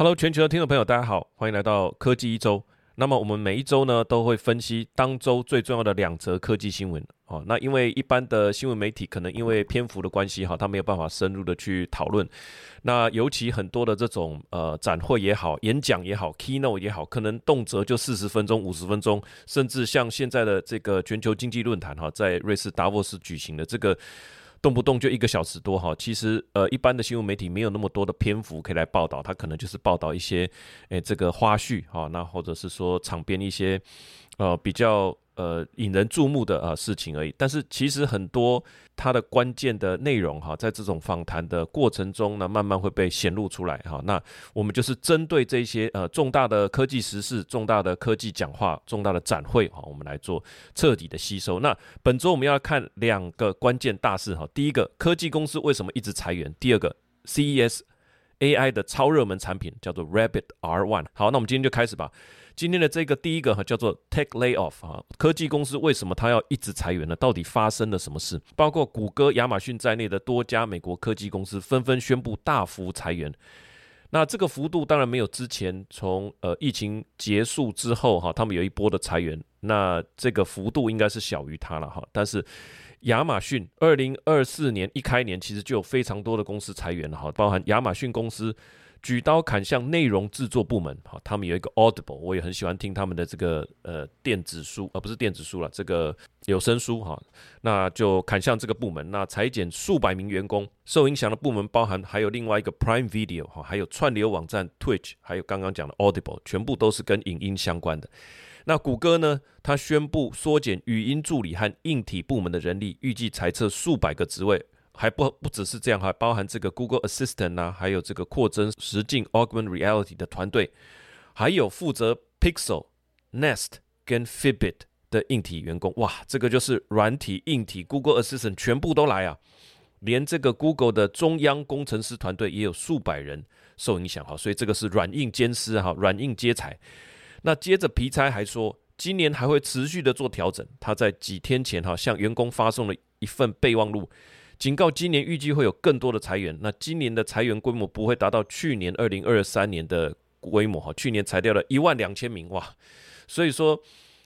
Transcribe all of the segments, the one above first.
Hello，全球的听众朋友，大家好，欢迎来到科技一周。那么我们每一周呢，都会分析当周最重要的两则科技新闻。哦，那因为一般的新闻媒体可能因为篇幅的关系，哈，他没有办法深入的去讨论。那尤其很多的这种呃展会也好，演讲也好，keynote 也好，可能动辄就四十分钟、五十分钟，甚至像现在的这个全球经济论坛，哈，在瑞士达沃斯举行的这个。动不动就一个小时多哈，其实呃一般的新闻媒体没有那么多的篇幅可以来报道，它可能就是报道一些诶这个花絮哈，那或者是说场边一些呃比较。呃，引人注目的啊事情而已。但是其实很多它的关键的内容哈，在这种访谈的过程中呢，慢慢会被显露出来哈。那我们就是针对这些呃重大的科技时事、重大的科技讲话、重大的展会哈，我们来做彻底的吸收。那本周我们要看两个关键大事哈。第一个，科技公司为什么一直裁员？第二个，CES AI 的超热门产品叫做 Rabbit R One。好，那我们今天就开始吧。今天的这个第一个哈叫做 Tech Layoff 啊，科技公司为什么它要一直裁员呢？到底发生了什么事？包括谷歌、亚马逊在内的多家美国科技公司纷纷宣布大幅裁员。那这个幅度当然没有之前从呃疫情结束之后哈，他们有一波的裁员，那这个幅度应该是小于它了哈。但是亚马逊二零二四年一开年其实就有非常多的公司裁员了哈，包含亚马逊公司。举刀砍向内容制作部门，好，他们有一个 Audible，我也很喜欢听他们的这个呃电子书，而不是电子书了，这个有声书，哈，那就砍向这个部门，那裁减数百名员工，受影响的部门包含还有另外一个 Prime Video，哈，还有串流网站 Twitch，还有刚刚讲的 Audible，全部都是跟影音相关的。那谷歌呢，它宣布缩减语音助理和硬体部门的人力，预计裁撤数百个职位。还不不只是这样，还包含这个 Google Assistant 啊，还有这个扩增实境 Augment Reality 的团队，还有负责 Pixel、Nest 跟 Fitbit 的硬体员工。哇，这个就是软体、硬体 Google Assistant 全部都来啊！连这个 Google 的中央工程师团队也有数百人受影响哈，所以这个是软硬兼施哈，软硬皆才。那接着皮差还说，今年还会持续的做调整。他在几天前哈向员工发送了一份备忘录。警告，今年预计会有更多的裁员。那今年的裁员规模不会达到去年二零二三年的规模哈。去年裁掉了一万两千名哇，所以说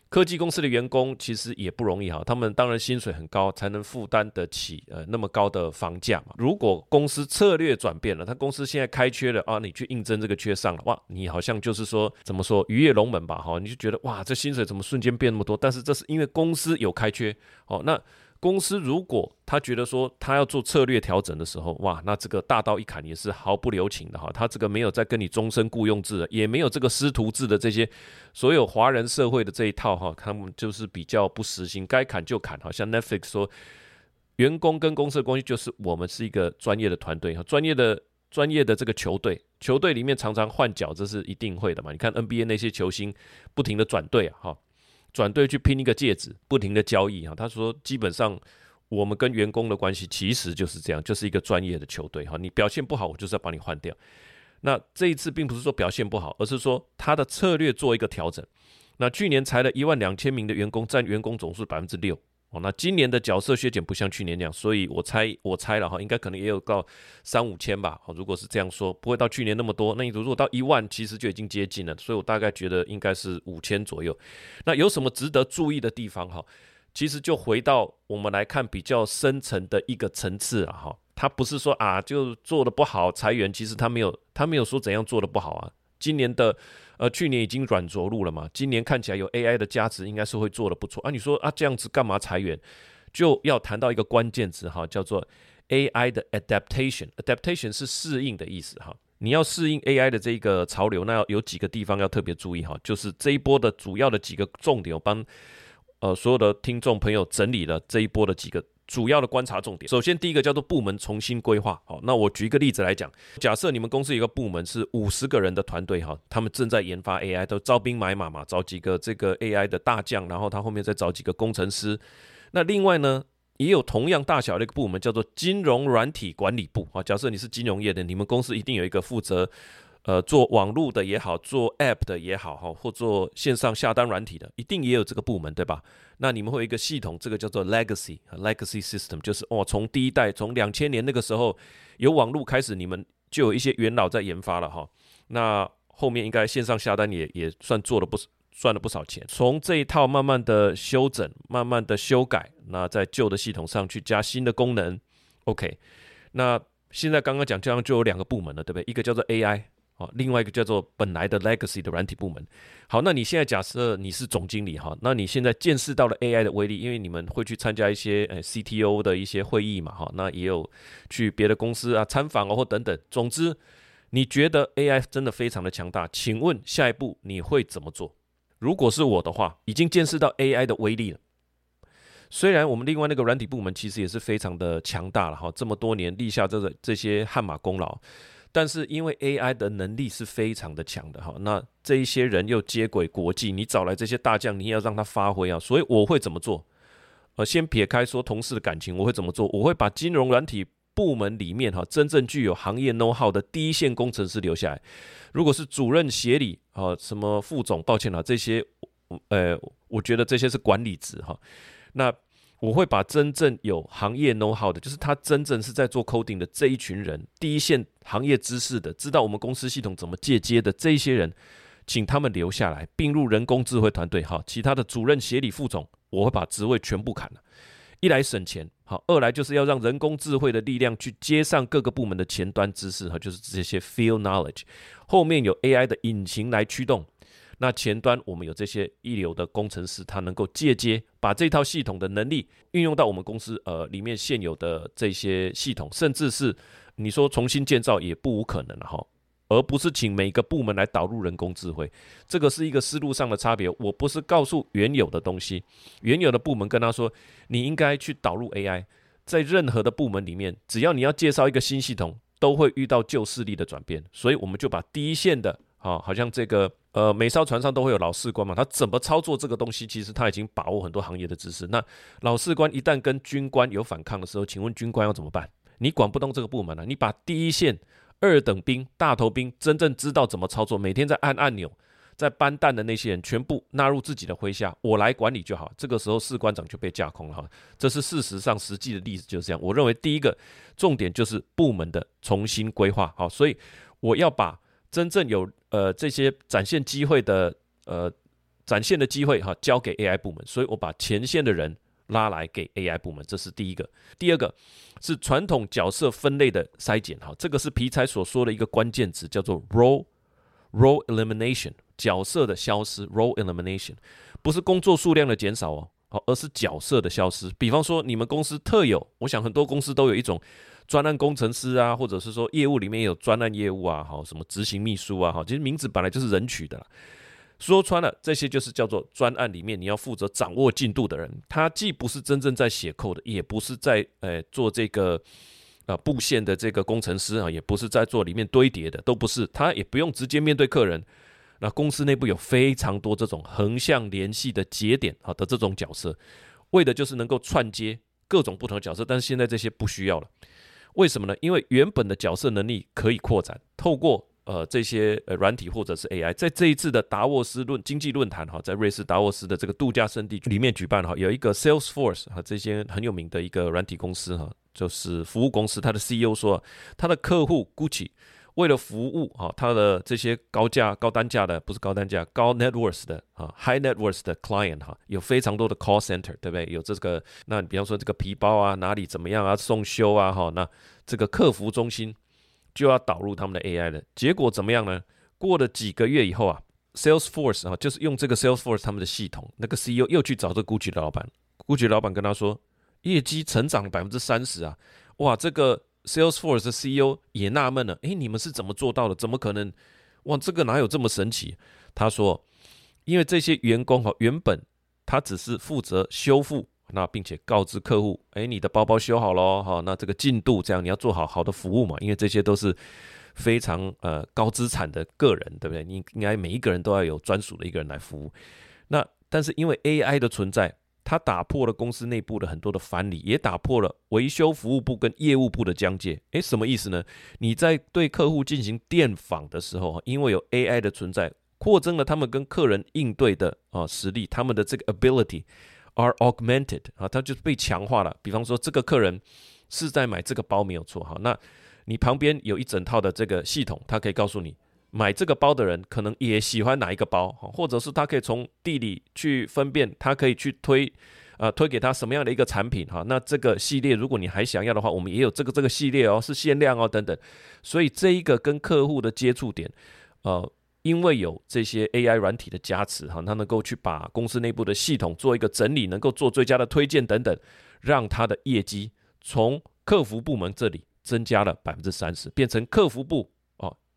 科技公司的员工其实也不容易哈。他们当然薪水很高，才能负担得起呃那么高的房价嘛。如果公司策略转变了，他公司现在开缺了啊，你去应征这个缺上了哇，你好像就是说怎么说鱼跃龙门吧哈，你就觉得哇这薪水怎么瞬间变那么多？但是这是因为公司有开缺哦那。公司如果他觉得说他要做策略调整的时候，哇，那这个大刀一砍也是毫不留情的哈。他这个没有在跟你终身雇佣制，也没有这个师徒制的这些所有华人社会的这一套哈，他们就是比较不实行，该砍就砍。好像 Netflix 说，员工跟公司的关系就是我们是一个专业的团队哈，专业的专业的这个球队，球队里面常常换角，这是一定会的嘛。你看 NBA 那些球星不停的转队，哈。转队去拼一个戒指，不停的交易哈。他说，基本上我们跟员工的关系其实就是这样，就是一个专业的球队哈。你表现不好，我就是要把你换掉。那这一次并不是说表现不好，而是说他的策略做一个调整。那去年裁了一万两千名的员工，占员工总数百分之六。哦，那今年的角色削减不像去年那样，所以我猜我猜了哈，应该可能也有到三五千吧。哦，如果是这样说，不会到去年那么多。那你如果到一万，其实就已经接近了。所以我大概觉得应该是五千左右。那有什么值得注意的地方哈？其实就回到我们来看比较深层的一个层次了哈。他不是说啊就做的不好裁员，其实他没有他没有说怎样做的不好啊。今年的。呃，去年已经软着陆了嘛，今年看起来有 AI 的价值，应该是会做的不错啊。你说啊，这样子干嘛裁员？就要谈到一个关键词哈，叫做 AI 的 adaptation。adaptation 是适应的意思哈。你要适应 AI 的这个潮流，那要有几个地方要特别注意哈，就是这一波的主要的几个重点，我帮呃所有的听众朋友整理了这一波的几个。主要的观察重点，首先第一个叫做部门重新规划。好，那我举一个例子来讲，假设你们公司有个部门是五十个人的团队，哈，他们正在研发 AI，都招兵买马嘛，找几个这个 AI 的大将，然后他后面再找几个工程师。那另外呢，也有同样大小的一个部门叫做金融软体管理部。啊，假设你是金融业的，你们公司一定有一个负责。呃，做网络的也好，做 App 的也好，哈，或做线上下单软体的，一定也有这个部门，对吧？那你们会有一个系统，这个叫做 Legacy Legacy System，就是哦，从第一代，从两千年那个时候有网络开始，你们就有一些元老在研发了，哈。那后面应该线上下单也也算做了不赚了不少钱。从这一套慢慢的修整，慢慢的修改，那在旧的系统上去加新的功能。OK，那现在刚刚讲这样就有两个部门了，对不对？一个叫做 AI。好，另外一个叫做本来的 legacy 的软体部门。好，那你现在假设你是总经理哈，那你现在见识到了 AI 的威力，因为你们会去参加一些呃 CTO 的一些会议嘛哈，那也有去别的公司啊参访哦或等等。总之，你觉得 AI 真的非常的强大？请问下一步你会怎么做？如果是我的话，已经见识到 AI 的威力了。虽然我们另外那个软体部门其实也是非常的强大了哈，这么多年立下这个这些汗马功劳。但是因为 AI 的能力是非常的强的哈，那这一些人又接轨国际，你找来这些大将，你也要让他发挥啊。所以我会怎么做？呃，先撇开说同事的感情，我会怎么做？我会把金融软体部门里面哈真正具有行业 know how 的第一线工程师留下来。如果是主任协理啊，什么副总，抱歉了，这些呃，我觉得这些是管理职哈。那我会把真正有行业 know how 的，就是他真正是在做 coding 的这一群人，第一线行业知识的，知道我们公司系统怎么借接的这一些人，请他们留下来并入人工智慧团队。哈，其他的主任、协理、副总，我会把职位全部砍了。一来省钱，好；二来就是要让人工智慧的力量去接上各个部门的前端知识，哈，就是这些 field knowledge，后面有 AI 的引擎来驱动。那前端我们有这些一流的工程师，他能够借接把这套系统的能力运用到我们公司呃里面现有的这些系统，甚至是你说重新建造也不无可能哈，而不是请每个部门来导入人工智慧，这个是一个思路上的差别。我不是告诉原有的东西，原有的部门跟他说你应该去导入 AI，在任何的部门里面，只要你要介绍一个新系统，都会遇到旧势力的转变，所以我们就把第一线的。好，好像这个呃，每艘船上都会有老士官嘛，他怎么操作这个东西，其实他已经把握很多行业的知识。那老士官一旦跟军官有反抗的时候，请问军官要怎么办？你管不动这个部门了，你把第一线二等兵、大头兵真正知道怎么操作，每天在按按钮、在搬弹的那些人，全部纳入自己的麾下，我来管理就好。这个时候士官长就被架空了哈，这是事实上实际的例子就是这样。我认为第一个重点就是部门的重新规划。好，所以我要把。真正有呃这些展现机会的呃展现的机会哈，交给 AI 部门，所以我把前线的人拉来给 AI 部门，这是第一个。第二个是传统角色分类的筛减哈，这个是皮才所说的一个关键词，叫做 role role elimination，角色的消失 role elimination，不是工作数量的减少哦，好，而是角色的消失。比方说你们公司特有，我想很多公司都有一种。专案工程师啊，或者是说业务里面有专案业务啊，好什么执行秘书啊，好，其实名字本来就是人取的啦。说穿了，这些就是叫做专案里面你要负责掌握进度的人。他既不是真正在写 code 的，也不是在呃做这个呃布线的这个工程师啊，也不是在做里面堆叠的，都不是。他也不用直接面对客人。那公司内部有非常多这种横向联系的节点啊的这种角色，为的就是能够串接各种不同的角色。但是现在这些不需要了。为什么呢？因为原本的角色能力可以扩展，透过呃这些呃软体或者是 AI，在这一次的达沃斯论经济论坛哈，在瑞士达沃斯的这个度假胜地里面举办哈，有一个 Salesforce 哈这些很有名的一个软体公司哈，就是服务公司，它的 CEO 说，他的客户 Gucci。为了服务哈，他的这些高价、高单价的不是高单价、高 net worth 的啊，high net worth 的 client 哈，有非常多的 call center，对不对？有这个，那你比方说这个皮包啊，哪里怎么样啊，送修啊，哈，那这个客服中心就要导入他们的 AI 了。结果怎么样呢？过了几个月以后啊，Salesforce 啊，就是用这个 Salesforce 他们的系统，那个 CEO 又去找这 Gucci 的老板，Gucci 老板跟他说，业绩成长百分之三十啊，哇，这个。Salesforce 的 CEO 也纳闷了，诶，你们是怎么做到的？怎么可能？哇，这个哪有这么神奇？他说，因为这些员工哈，原本他只是负责修复，那并且告知客户，诶，你的包包修好了，哈，那这个进度这样，你要做好好的服务嘛，因为这些都是非常呃高资产的个人，对不对？你应该每一个人都要有专属的一个人来服务。那但是因为 AI 的存在。它打破了公司内部的很多的藩篱，也打破了维修服务部跟业务部的疆界。诶，什么意思呢？你在对客户进行电访的时候，因为有 AI 的存在，扩增了他们跟客人应对的啊实力，他们的这个 ability are augmented 啊，它就是被强化了。比方说，这个客人是在买这个包没有错哈，那你旁边有一整套的这个系统，它可以告诉你。买这个包的人可能也喜欢哪一个包，或者是他可以从地里去分辨，他可以去推，呃，推给他什么样的一个产品哈。那这个系列如果你还想要的话，我们也有这个这个系列哦，是限量哦等等。所以这一个跟客户的接触点，呃，因为有这些 AI 软体的加持哈，它能够去把公司内部的系统做一个整理，能够做最佳的推荐等等，让他的业绩从客服部门这里增加了百分之三十，变成客服部。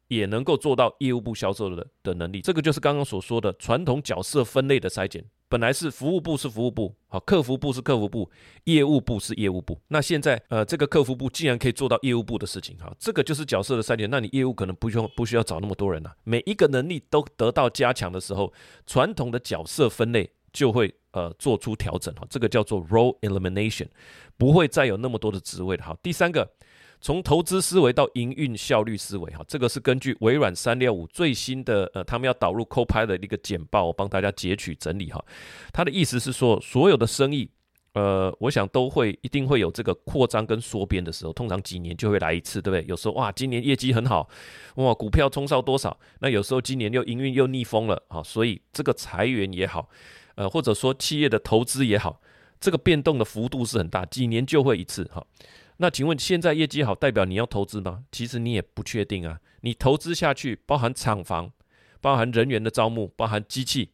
也能够做到业务部销售的的能力，这个就是刚刚所说的传统角色分类的筛减。本来是服务部是服务部，好，客服部是客服部，业务部是业务部。那现在，呃，这个客服部竟然可以做到业务部的事情，哈，这个就是角色的筛减。那你业务可能不用不需要找那么多人了，每一个能力都得到加强的时候，传统的角色分类就会呃做出调整，哈，这个叫做 role elimination，不会再有那么多的职位了。好，第三个。从投资思维到营运效率思维，哈，这个是根据微软三六五最新的呃，他们要导入 Copilot 的一个简报，我帮大家截取整理哈。他的意思是说，所有的生意，呃，我想都会一定会有这个扩张跟缩编的时候，通常几年就会来一次，对不对？有时候哇，今年业绩很好，哇，股票冲上多少？那有时候今年又营运又逆风了，哈，所以这个裁员也好，呃，或者说企业的投资也好，这个变动的幅度是很大，几年就会一次，哈。那请问现在业绩好代表你要投资吗？其实你也不确定啊。你投资下去，包含厂房、包含人员的招募、包含机器，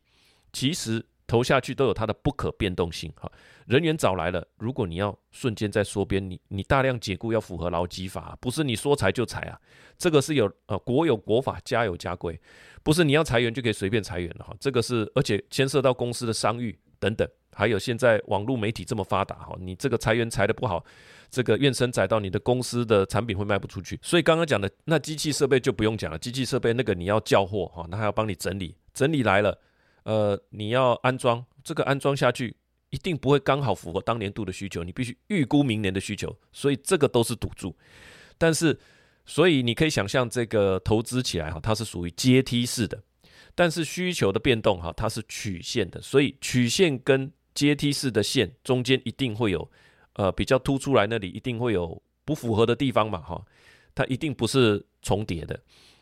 其实投下去都有它的不可变动性。哈，人员找来了，如果你要瞬间在缩编，你你大量解雇要符合劳基法，不是你说裁就裁啊。这个是有呃国有国法，家有家规，不是你要裁员就可以随便裁员的哈。这个是而且牵涉到公司的商誉等等，还有现在网络媒体这么发达哈，你这个裁员裁的不好。这个怨声载道，你的公司的产品会卖不出去。所以刚刚讲的那机器设备就不用讲了，机器设备那个你要叫货哈，那还要帮你整理，整理来了，呃，你要安装，这个安装下去一定不会刚好符合当年度的需求，你必须预估明年的需求，所以这个都是赌注。但是，所以你可以想象这个投资起来哈，它是属于阶梯式的，但是需求的变动哈，它是曲线的，所以曲线跟阶梯式的线中间一定会有。呃，比较突出来那里一定会有不符合的地方嘛，哈，它一定不是重叠的。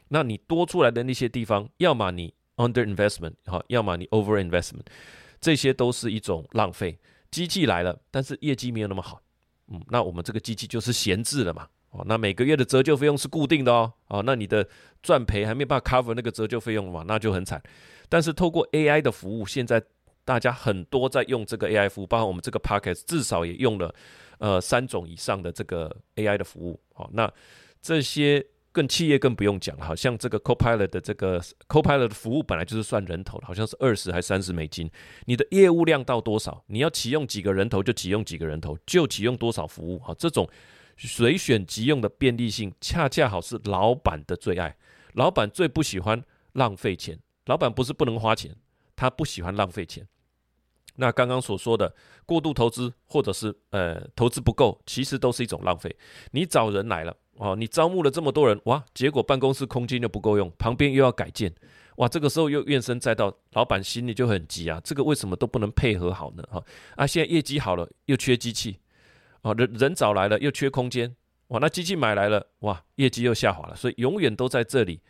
那你多出来的那些地方，要么你 under investment，哈，要么你 over investment，这些都是一种浪费。机器来了，但是业绩没有那么好，嗯，那我们这个机器就是闲置了嘛，哦，那每个月的折旧费用是固定的哦，哦，那你的赚赔还没办法 cover 那个折旧费用嘛，那就很惨。但是透过 AI 的服务，现在。大家很多在用这个 AI 服务，包括我们这个 Podcast，至少也用了呃三种以上的这个 AI 的服务。好，那这些更企业更不用讲，好像这个 Copilot 的这个 Copilot 的服务本来就是算人头的，好像是二十还三十美金。你的业务量到多少，你要启用几个人头就启用几个人头，就启用多少服务。好，这种随选即用的便利性，恰恰好是老板的最爱。老板最不喜欢浪费钱，老板不是不能花钱。他不喜欢浪费钱，那刚刚所说的过度投资或者是呃投资不够，其实都是一种浪费。你找人来了哦，你招募了这么多人哇，结果办公室空间又不够用，旁边又要改建哇，这个时候又怨声载道，老板心里就很急啊，这个为什么都不能配合好呢？哈啊，现在业绩好了又缺机器啊，人人找来了又缺空间哇，那机器买来了哇，业绩又下滑了，所以永远都在这里。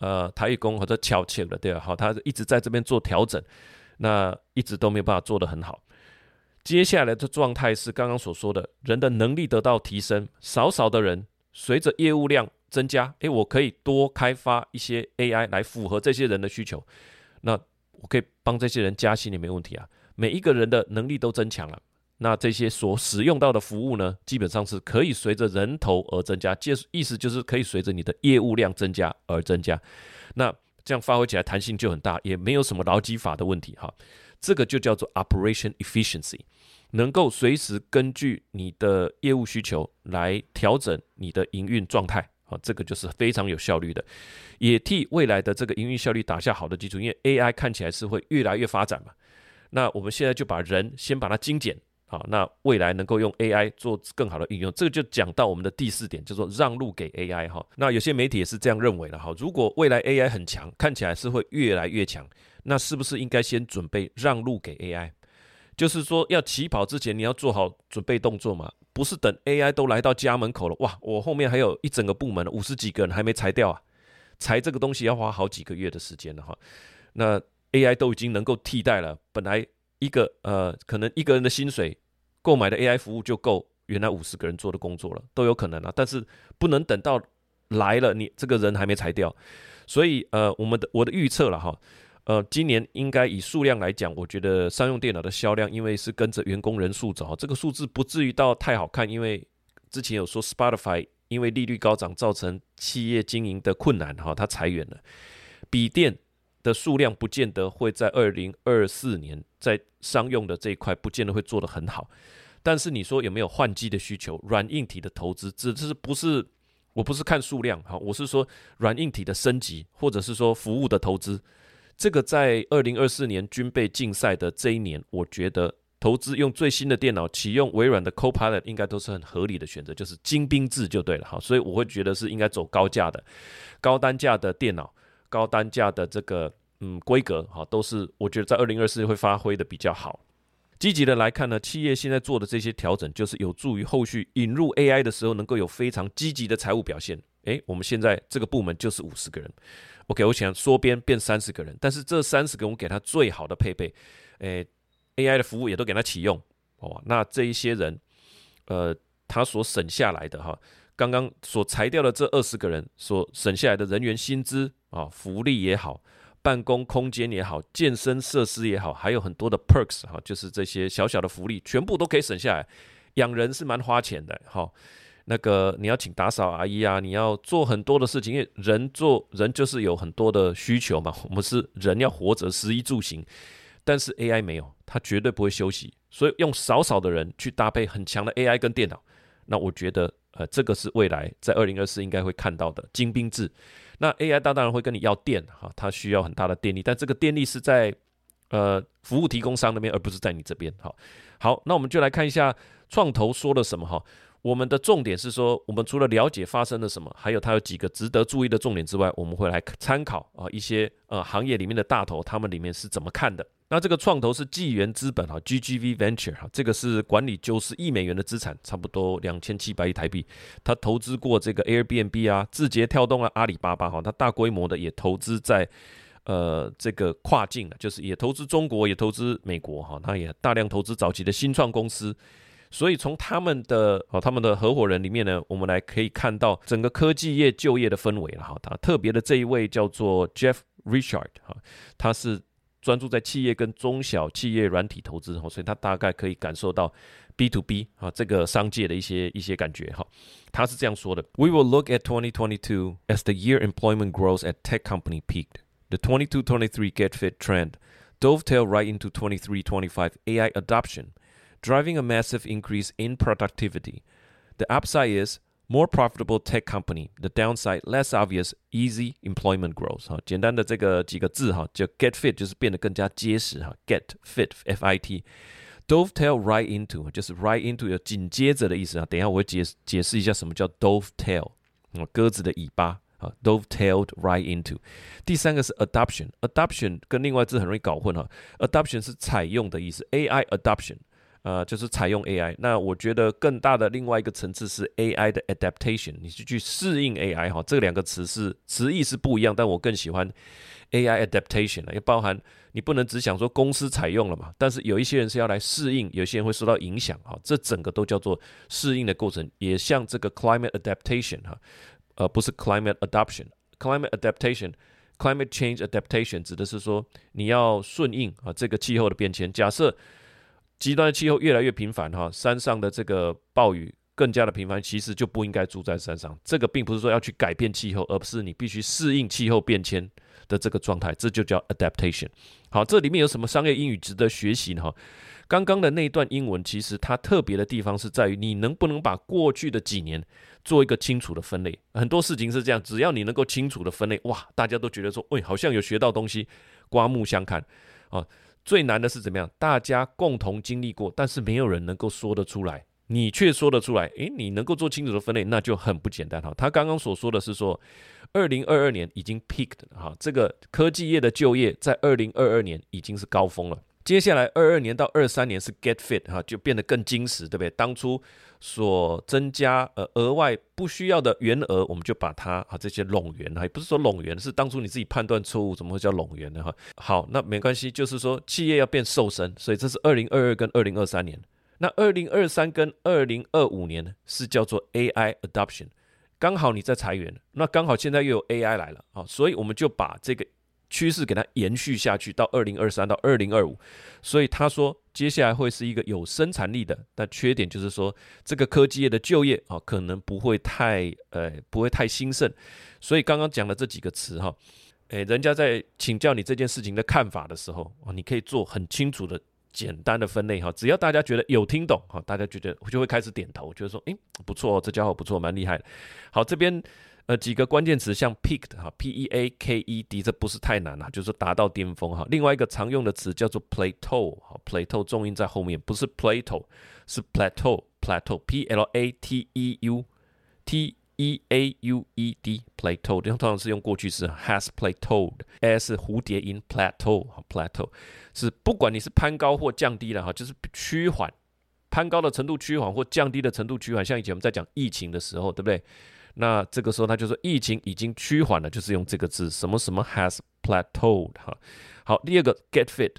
呃，台艺工或者悄切了，对吧？好，他一直在这边做调整，那一直都没有办法做得很好。接下来的状态是刚刚所说的，人的能力得到提升，少少的人随着业务量增加，诶，我可以多开发一些 AI 来符合这些人的需求，那我可以帮这些人加薪也没问题啊。每一个人的能力都增强了。那这些所使用到的服务呢，基本上是可以随着人头而增加，意意思就是可以随着你的业务量增加而增加。那这样发挥起来弹性就很大，也没有什么劳基法的问题哈。这个就叫做 operation efficiency，能够随时根据你的业务需求来调整你的营运状态啊，这个就是非常有效率的，也替未来的这个营运效率打下好的基础。因为 AI 看起来是会越来越发展嘛，那我们现在就把人先把它精简。好，那未来能够用 AI 做更好的应用，这个就讲到我们的第四点，叫做让路给 AI 哈。那有些媒体也是这样认为的哈。如果未来 AI 很强，看起来是会越来越强，那是不是应该先准备让路给 AI？就是说要起跑之前，你要做好准备动作嘛，不是等 AI 都来到家门口了，哇，我后面还有一整个部门五十几个人还没裁掉啊，裁这个东西要花好几个月的时间了哈。那 AI 都已经能够替代了，本来一个呃可能一个人的薪水购买的 AI 服务就够原来五十个人做的工作了，都有可能啊。但是不能等到来了你这个人还没裁掉，所以呃我们的我的预测了哈。呃，今年应该以数量来讲，我觉得商用电脑的销量，因为是跟着员工人数走，这个数字不至于到太好看。因为之前有说 Spotify 因为利率高涨造成企业经营的困难，哈，它裁员了。笔电的数量不见得会在二零二四年在商用的这一块不见得会做得很好。但是你说有没有换机的需求？软硬体的投资，只是不是我不是看数量哈，我是说软硬体的升级，或者是说服务的投资。这个在二零二四年军备竞赛的这一年，我觉得投资用最新的电脑，启用微软的 Copilot 应该都是很合理的选择，就是精兵制就对了哈。所以我会觉得是应该走高价的、高单价的电脑、高单价的这个嗯规格哈，都是我觉得在二零二四会发挥的比较好。积极的来看呢，企业现在做的这些调整，就是有助于后续引入 AI 的时候能够有非常积极的财务表现。诶，我们现在这个部门就是五十个人。OK，我想缩编变三十个人，但是这三十个我给他最好的配备，诶，AI 的服务也都给他启用，哦，那这一些人，呃，他所省下来的哈，刚刚所裁掉的这二十个人所省下来的人员薪资啊，福利也好，办公空间也好，健身设施也好，还有很多的 perks 哈，就是这些小小的福利，全部都可以省下来。养人是蛮花钱的，哈。那个你要请打扫阿姨啊，你要做很多的事情，因为人做人就是有很多的需求嘛。我们是人要活着，食衣住行，但是 AI 没有，它绝对不会休息。所以用少少的人去搭配很强的 AI 跟电脑，那我觉得呃这个是未来在二零二四应该会看到的精兵制。那 AI 当然会跟你要电哈，它需要很大的电力，但这个电力是在呃服务提供商那边，而不是在你这边。好，好，那我们就来看一下创投说了什么哈。我们的重点是说，我们除了了解发生了什么，还有它有几个值得注意的重点之外，我们会来参考啊一些呃行业里面的大头，他们里面是怎么看的。那这个创投是纪元资本哈，GGV Venture 哈，这个是管理九十亿美元的资产，差不多两千七百亿台币。他投资过这个 Airbnb 啊、字节跳动啊、阿里巴巴哈，他大规模的也投资在呃这个跨境的，就是也投资中国，也投资美国哈，他也大量投资早期的新创公司。所以从他们的哦，他们的合伙人里面呢，我们来可以看到整个科技业就业的氛围了哈。他特别的这一位叫做 Jeff Richard 哈，他是专注在企业跟中小企业软体投资哈，所以他大概可以感受到 B to B 啊这个商界的一些一些感觉哈。他是这样说的：We will look at 2022 as the year employment growth at tech company peaked. The 22-23 get fit trend dovetail right into 23-25 AI adoption. driving a massive increase in productivity. The upside is more profitable tech company. The downside less obvious, easy employment growth. 哈，简单的这个几个字哈，就 get fit 就是变得更加结实哈，get fit F I T。Dovetail right into 就是 right into 有紧接着的意思啊。等一下我会解解释一下什么叫 dovetail，啊，鸽子的尾巴啊，dovetailed right into。第三个是 adoption，adoption 跟另外字很容易搞混哈。adoption 是采用的意思，AI adoption。 呃，就是采用 AI。那我觉得更大的另外一个层次是 AI 的 adaptation，你是去适应 AI 哈。这两个词是词义是不一样，但我更喜欢 AI adaptation，也包含你不能只想说公司采用了嘛，但是有一些人是要来适应，有些人会受到影响哈。这整个都叫做适应的过程，也像这个 climate adaptation 哈，呃，不是 climate adoption，climate adaptation，climate change adaptation 指的是说你要顺应啊这个气候的变迁。假设极端的气候越来越频繁，哈，山上的这个暴雨更加的频繁，其实就不应该住在山上。这个并不是说要去改变气候，而不是你必须适应气候变迁的这个状态，这就叫 adaptation。好，这里面有什么商业英语值得学习呢？哈，刚刚的那一段英文，其实它特别的地方是在于你能不能把过去的几年做一个清楚的分类。很多事情是这样，只要你能够清楚的分类，哇，大家都觉得说，喂，好像有学到东西，刮目相看啊。最难的是怎么样？大家共同经历过，但是没有人能够说得出来，你却说得出来。诶，你能够做清楚的分类，那就很不简单哈。他刚刚所说的是说，二零二二年已经 peaked 哈，这个科技业的就业在二零二二年已经是高峰了。接下来二二年到二三年是 get fit 哈，就变得更精实，对不对？当初所增加呃额外不需要的原额，我们就把它啊这些拢元哈，也不是说拢元，是当初你自己判断错误，怎么会叫拢元呢哈？好，那没关系，就是说企业要变瘦身，所以这是二零二二跟二零二三年。那二零二三跟二零二五年是叫做 AI adoption，刚好你在裁员，那刚好现在又有 AI 来了啊，所以我们就把这个趋势给它延续下去到二零二三到二零二五。所以他说接下来会是一个有生产力的，但缺点就是说这个科技业的就业啊可能不会太呃不会太兴盛。所以刚刚讲的这几个词哈，诶，人家在请教你这件事情的看法的时候啊，你可以做很清楚的。简单的分类哈，只要大家觉得有听懂哈，大家觉得就会开始点头，觉得说，诶不错，这家伙不错，蛮厉害。好，这边呃几个关键词，像 peaked 哈，p e a k e d，这不是太难啊，就是达到巅峰哈。另外一个常用的词叫做 plateau 哈，plateau 重音在后面，不是 plateau，是 plateau，plateau，p l a t e u t。e a u e d plateau，通常是用过去式 has plateaued，a 是蝴蝶音 plateau，plateau 是不管你是攀高或降低了哈，就是趋缓，攀高的程度趋缓或降低的程度趋缓。像以前我们在讲疫情的时候，对不对？那这个时候他就说疫情已经趋缓了，就是用这个字，什么什么 has plateaued 哈。好，第二个 get fit。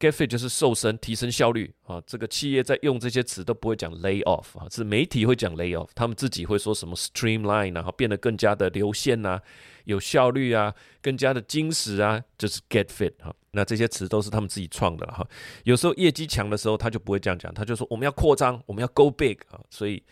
Get fit 就是瘦身、提升效率啊！这个企业在用这些词都不会讲 lay off 啊，是媒体会讲 lay off，他们自己会说什么 streamline 然后变得更加的流线呐，有效率啊，更加的精实啊，就是 get fit 哈。那这些词都是他们自己创的哈。有时候业绩强的时候，他就不会这样讲，他就说我们要扩张，我们要 go big 啊。所以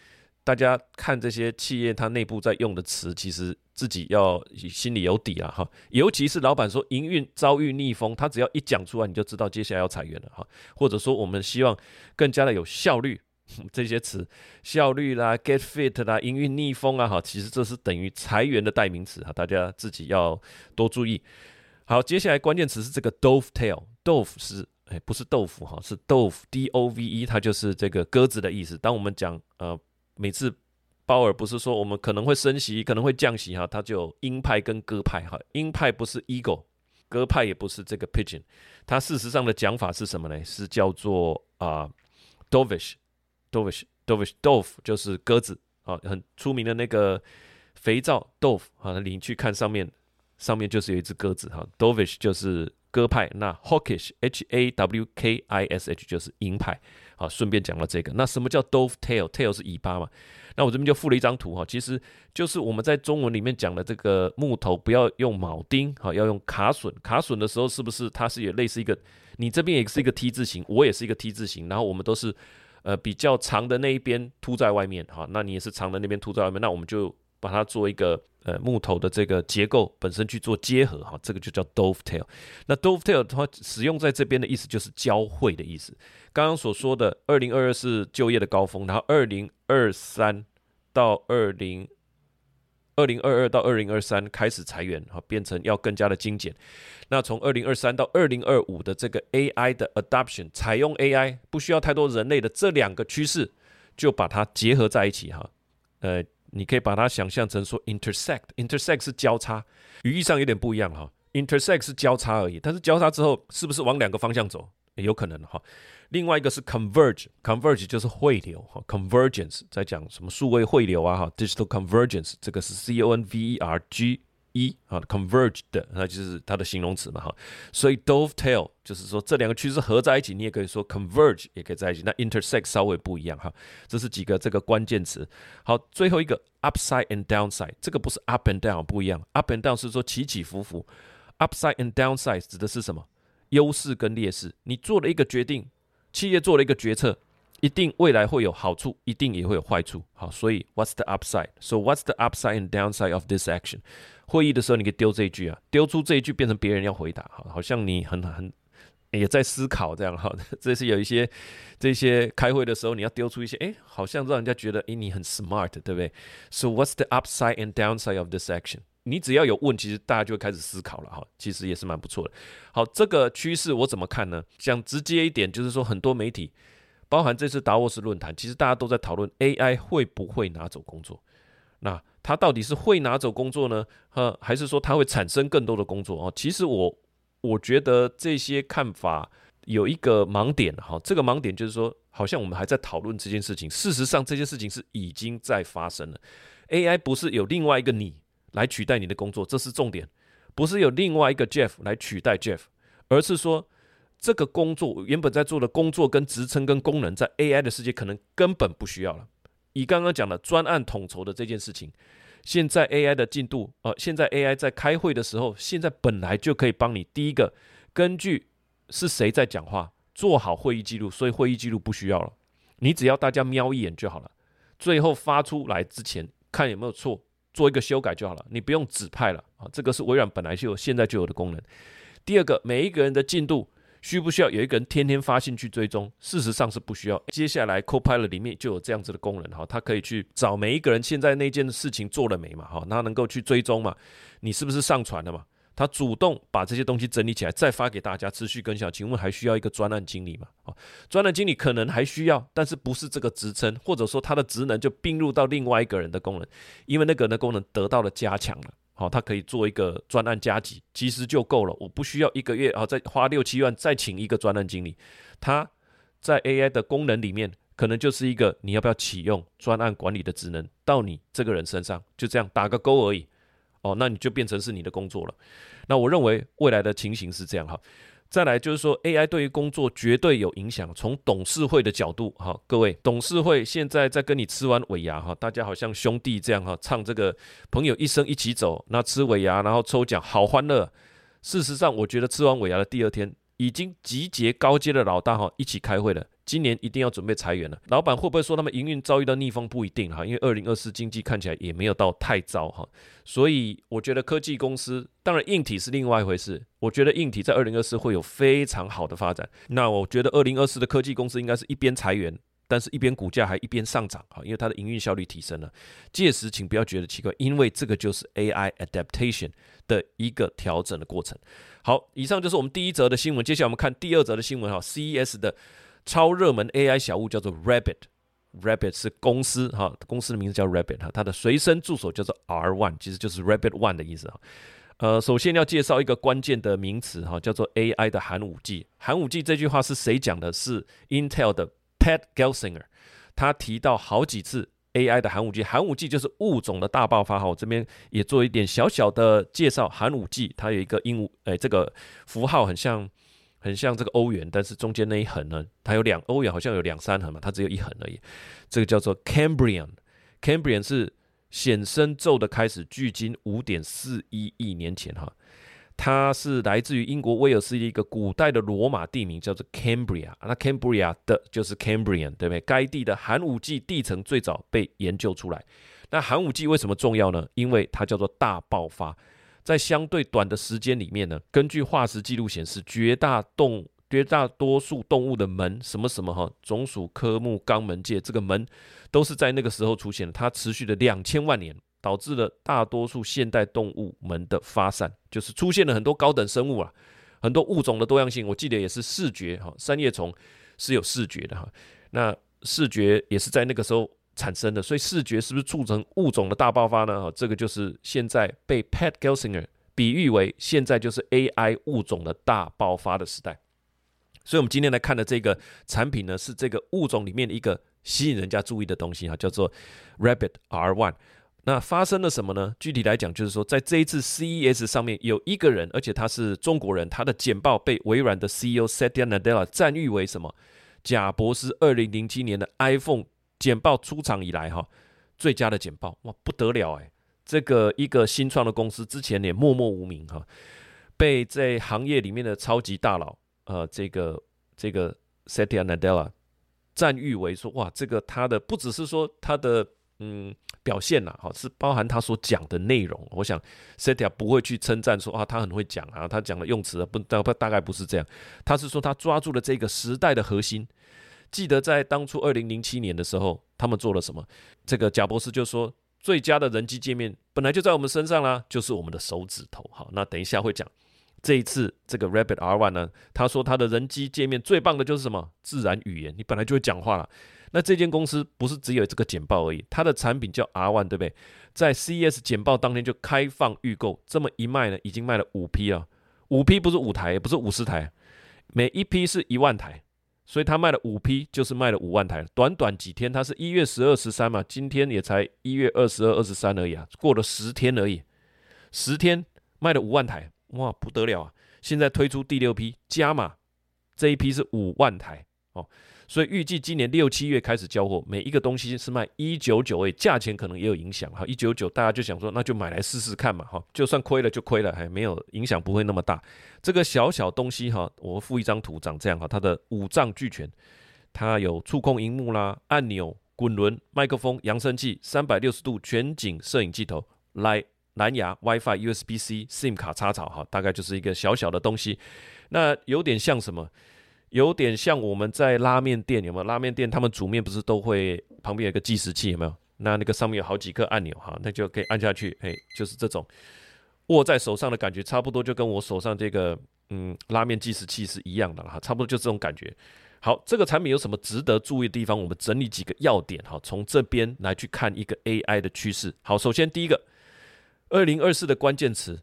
大家看这些企业它内部在用的词，其实。自己要心里有底了，哈，尤其是老板说营运遭遇逆风，他只要一讲出来，你就知道接下来要裁员了，哈。或者说我们希望更加的有效率，这些词，效率啦，get fit 啦，营运逆风啊，哈，其实这是等于裁员的代名词哈，大家自己要多注意。好，接下来关键词是这个 dovetail，dove 是哎不是豆腐哈，是 dove，d o v e，它就是这个鸽子的意思。当我们讲呃每次。鲍尔不是说我们可能会升息，可能会降息哈，它就鹰派跟鸽派哈。鹰派不是 eagle，鸽派也不是这个 pigeon。它事实上的讲法是什么呢？是叫做啊 dovish，dovish，dovish，dove 就是鸽子啊，很出名的那个肥皂 dove 啊，你去看上面，上面就是有一只鸽子哈。dovish 就是鸽派，那 hawkish，h a w k i s h 就是鹰派。好，顺便讲了这个，那什么叫 dovetail？tail 是尾巴嘛？那我这边就附了一张图哈，其实就是我们在中文里面讲的这个木头不要用铆钉，哈，要用卡榫。卡榫的时候是不是它是有类似一个，你这边也是一个 T 字形，我也是一个 T 字形，然后我们都是呃比较长的那一边凸在外面，哈，那你也是长的那边凸在外面，那我们就把它做一个呃木头的这个结构本身去做结合，哈，这个就叫 dovetail。那 dovetail 它使用在这边的意思就是交汇的意思。刚刚所说的二零二二是就业的高峰，然后二零二三到二零二零二二到二零二三开始裁员，哈，变成要更加的精简。那从二零二三到二零二五的这个 AI 的 adoption，采用 AI 不需要太多人类的这两个趋势，就把它结合在一起，哈，呃，你可以把它想象成说 intersect，intersect 是交叉，语义上有点不一样，哈，intersect 是交叉而已，但是交叉之后是不是往两个方向走，有可能，哈。另外一个是 converge，converge 就是汇流哈，convergence 在讲什么数位汇流啊哈，digital convergence 这个是 c o n v e r g 一啊，converged 那就是它的形容词嘛哈，所以 dovetail 就是说这两个趋势合在一起，你也可以说 converge 也可以在一起，那 intersect 稍微不一样哈，这是几个这个关键词。好，最后一个 upside and downside，这个不是 up and down 不一样，up and down 是说起起伏伏，upside and downside 指的是什么？优势跟劣势，你做了一个决定。企业做了一个决策，一定未来会有好处，一定也会有坏处。好，所以 What's the upside? So what's the upside and downside of this action? 会议的时候，你可以丢这一句啊，丢出这一句变成别人要回答，好，好像你很很也在思考这样哈。这是有一些这些开会的时候，你要丢出一些，哎，好像让人家觉得，哎，你很 smart，对不对？So what's the upside and downside of this action? 你只要有问，其实大家就会开始思考了哈，其实也是蛮不错的。好，这个趋势我怎么看呢？讲直接一点，就是说很多媒体，包含这次达沃斯论坛，其实大家都在讨论 AI 会不会拿走工作。那他到底是会拿走工作呢？呃，还是说他会产生更多的工作哦？其实我我觉得这些看法。有一个盲点哈，这个盲点就是说，好像我们还在讨论这件事情，事实上这件事情是已经在发生了。AI 不是有另外一个你来取代你的工作，这是重点，不是有另外一个 Jeff 来取代 Jeff，而是说这个工作原本在做的工作跟职称跟功能，在 AI 的世界可能根本不需要了。以刚刚讲的专案统筹的这件事情，现在 AI 的进度，呃，现在 AI 在开会的时候，现在本来就可以帮你第一个根据。是谁在讲话？做好会议记录，所以会议记录不需要了。你只要大家瞄一眼就好了。最后发出来之前，看有没有错，做一个修改就好了。你不用指派了啊，这个是微软本来就有，现在就有的功能。第二个，每一个人的进度需不需要有一个人天天发信去追踪？事实上是不需要。接下来 Copilot 里面就有这样子的功能哈，它可以去找每一个人现在那件事情做了没嘛？哈，它能够去追踪嘛？你是不是上传了嘛？他主动把这些东西整理起来，再发给大家，持续更新。请问还需要一个专案经理吗？啊，专案经理可能还需要，但是不是这个职称，或者说他的职能就并入到另外一个人的功能，因为那个人的功能得到了加强了。好，他可以做一个专案加急，其实就够了。我不需要一个月啊，再花六七万再请一个专案经理。他在 AI 的功能里面，可能就是一个你要不要启用专案管理的职能到你这个人身上，就这样打个勾而已。哦，那你就变成是你的工作了。那我认为未来的情形是这样哈。再来就是说，AI 对于工作绝对有影响。从董事会的角度哈，各位董事会现在在跟你吃完尾牙哈，大家好像兄弟这样哈，唱这个朋友一生一起走，那吃尾牙然后抽奖，好欢乐。事实上，我觉得吃完尾牙的第二天，已经集结高阶的老大哈一起开会了。今年一定要准备裁员了，老板会不会说他们营运遭遇到逆风？不一定哈，因为二零二四经济看起来也没有到太糟哈，所以我觉得科技公司，当然硬体是另外一回事。我觉得硬体在二零二四会有非常好的发展。那我觉得二零二四的科技公司应该是一边裁员，但是一边股价还一边上涨啊，因为它的营运效率提升了。届时请不要觉得奇怪，因为这个就是 AI adaptation 的一个调整的过程。好，以上就是我们第一则的新闻，接下来我们看第二则的新闻哈，CES 的。超热门 AI 小物叫做 Rabbit，Rabbit 是公司哈，公司的名字叫 Rabbit 哈，它的随身助手叫做 R One，其实就是 Rabbit One 的意思哈。呃，首先要介绍一个关键的名词哈，叫做 AI 的寒武纪。寒武纪这句话是谁讲的？是 Intel 的 Pat Gelsinger，他提到好几次 AI 的寒武纪。寒武纪就是物种的大爆发哈。我这边也做一点小小的介绍，寒武纪它有一个鹦鹉，哎，这个符号很像。很像这个欧元，但是中间那一横呢，它有两欧元，好像有两三横嘛，它只有一横而已。这个叫做 Cambrian，Cambrian 是显生咒的开始，距今五点四一亿年前哈。它是来自于英国威尔斯的一个古代的罗马地名，叫做 Cambria。那 Cambria 的就是 Cambrian，对不对？该地的寒武纪地层最早被研究出来。那寒武纪为什么重要呢？因为它叫做大爆发。在相对短的时间里面呢，根据化石记录显示，绝大动绝大多数动物的门什么什么哈，种属科目肛门界这个门都是在那个时候出现的，它持续了两千万年，导致了大多数现代动物们的发散，就是出现了很多高等生物啊，很多物种的多样性。我记得也是视觉哈，三叶虫是有视觉的哈，那视觉也是在那个时候。产生的，所以视觉是不是促成物种的大爆发呢？哈，这个就是现在被 Pat Gelsinger 比喻为现在就是 AI 物种的大爆发的时代。所以，我们今天来看的这个产品呢，是这个物种里面的一个吸引人家注意的东西哈，叫做 Rabbit R One。那发生了什么呢？具体来讲，就是说在这一次 CES 上面有一个人，而且他是中国人，他的简报被微软的 CEO Satya Nadella 赞誉为什么？贾博士二零零七年的 iPhone。简报出场以来，哈，最佳的简报哇，不得了哎！这个一个新创的公司之前也默默无名哈，被在行业里面的超级大佬，呃，这个这个 Satya Nadella 赞誉为说，哇，这个他的不只是说他的嗯表现呐，好，是包含他所讲的内容。我想 Satya 不会去称赞说啊，他很会讲啊，他讲的用词不大大概不是这样，他是说他抓住了这个时代的核心。记得在当初二零零七年的时候，他们做了什么？这个贾博士就说，最佳的人机界面本来就在我们身上啦，就是我们的手指头。好，那等一下会讲。这一次这个 Rabbit R One 呢，他说他的人机界面最棒的就是什么？自然语言，你本来就会讲话了。那这间公司不是只有这个简报而已，它的产品叫 R One，对不对？在 CES 简报当天就开放预购，这么一卖呢，已经卖了五批啊，五批不是五台，也不是五十台。每一批是一万台，所以他卖了五批，就是卖了五万台。短短几天，他是一月十二、十三嘛，今天也才一月二十二、二十三而已啊，过了十天而已，十天卖了五万台，哇，不得了啊！现在推出第六批加码，这一批是五万台哦。所以预计今年六七月开始交货，每一个东西是卖一九九，诶，价钱可能也有影响哈。一九九，大家就想说，那就买来试试看嘛哈，就算亏了就亏了，还没有影响，不会那么大。这个小小东西哈，我附一张图，长这样哈，它的五脏俱全，它有触控荧幕啦、按钮、滚轮、麦克风、扬声器、三百六十度全景摄影镜头、来蓝牙、WiFi、USB-C、SIM 卡插槽哈，大概就是一个小小的东西。那有点像什么？有点像我们在拉面店有没有？拉面店他们煮面不是都会旁边有个计时器有没有？那那个上面有好几个按钮哈，那就可以按下去，哎，就是这种握在手上的感觉，差不多就跟我手上这个嗯拉面计时器是一样的哈，差不多就这种感觉。好，这个产品有什么值得注意的地方？我们整理几个要点哈，从这边来去看一个 AI 的趋势。好，首先第一个，二零二四的关键词。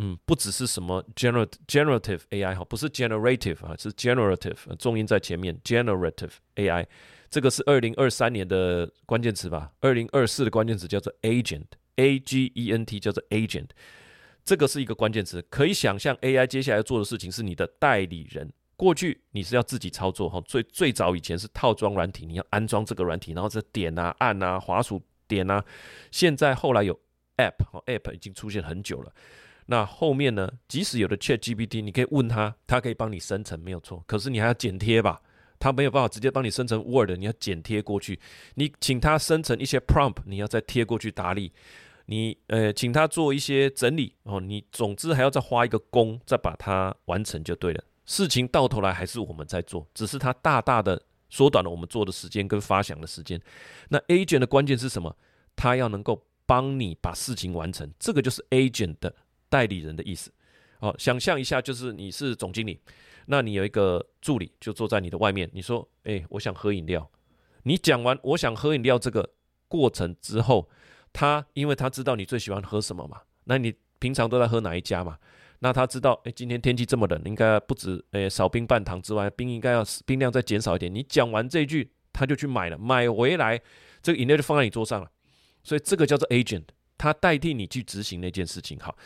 嗯，不只是什么 generative AI 哈，不是 generative 啊，是 generative，重音在前面，generative AI，这个是二零二三年的关键词吧？二零二四的关键词叫做 agent，A G E N T 叫做 agent，这个是一个关键词。可以想象 AI 接下来要做的事情是你的代理人。过去你是要自己操作哈，最最早以前是套装软体，你要安装这个软体，然后这点啊、按啊、滑鼠点啊。现在后来有 app，哈，app 已经出现很久了。那后面呢？即使有的 Chat GPT，你可以问他，他可以帮你生成，没有错。可是你还要剪贴吧？他没有办法直接帮你生成 Word，你要剪贴过去。你请他生成一些 prompt，你要再贴过去打理。你呃，请他做一些整理哦。你总之还要再花一个工，再把它完成就对了。事情到头来还是我们在做，只是它大大的缩短了我们做的时间跟发想的时间。那 Agent 的关键是什么？他要能够帮你把事情完成，这个就是 Agent 的。代理人的意思，好，想象一下，就是你是总经理，那你有一个助理就坐在你的外面，你说，哎，我想喝饮料。你讲完我想喝饮料这个过程之后，他因为他知道你最喜欢喝什么嘛，那你平常都在喝哪一家嘛？那他知道，哎，今天天气这么冷，应该不止，哎，少冰半糖之外，冰应该要冰量再减少一点。你讲完这句，他就去买了，买回来这个饮料就放在你桌上了。所以这个叫做 agent，他代替你去执行那件事情，好。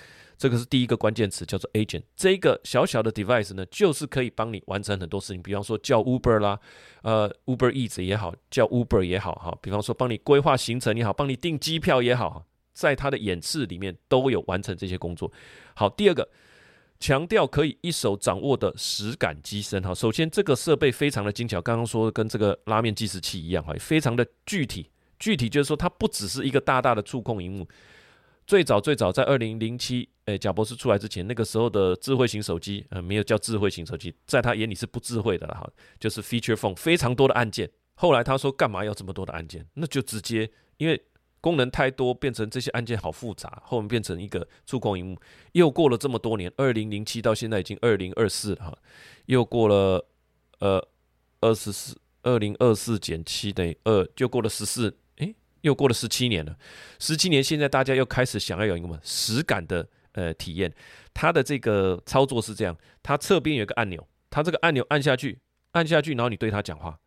这个是第一个关键词，叫做 agent。这个小小的 device 呢，就是可以帮你完成很多事情。比方说叫 Uber 啦，呃，Uber Eats 也好，叫 Uber 也好，哈。比方说帮你规划行程也好，帮你订机票也好，在它的演示里面都有完成这些工作。好，第二个强调可以一手掌握的实感机身。哈，首先这个设备非常的精巧，刚刚说跟这个拉面计时器一样，哈，非常的具体。具体就是说，它不只是一个大大的触控荧幕。最早最早在二零零七，诶，贾博士出来之前，那个时候的智慧型手机，呃，没有叫智慧型手机，在他眼里是不智慧的了哈，就是 feature phone，非常多的按键。后来他说，干嘛要这么多的按键？那就直接，因为功能太多，变成这些按键好复杂，后面变成一个触控荧幕。又过了这么多年，二零零七到现在已经二零二四哈，又过了呃二十四，二零二四减七等于二，就过了十四。又过了十七年了，十七年，现在大家又开始想要有一个什么实感的呃体验。它的这个操作是这样，它侧边有一个按钮，它这个按钮按下去，按下去，然后你对它讲话，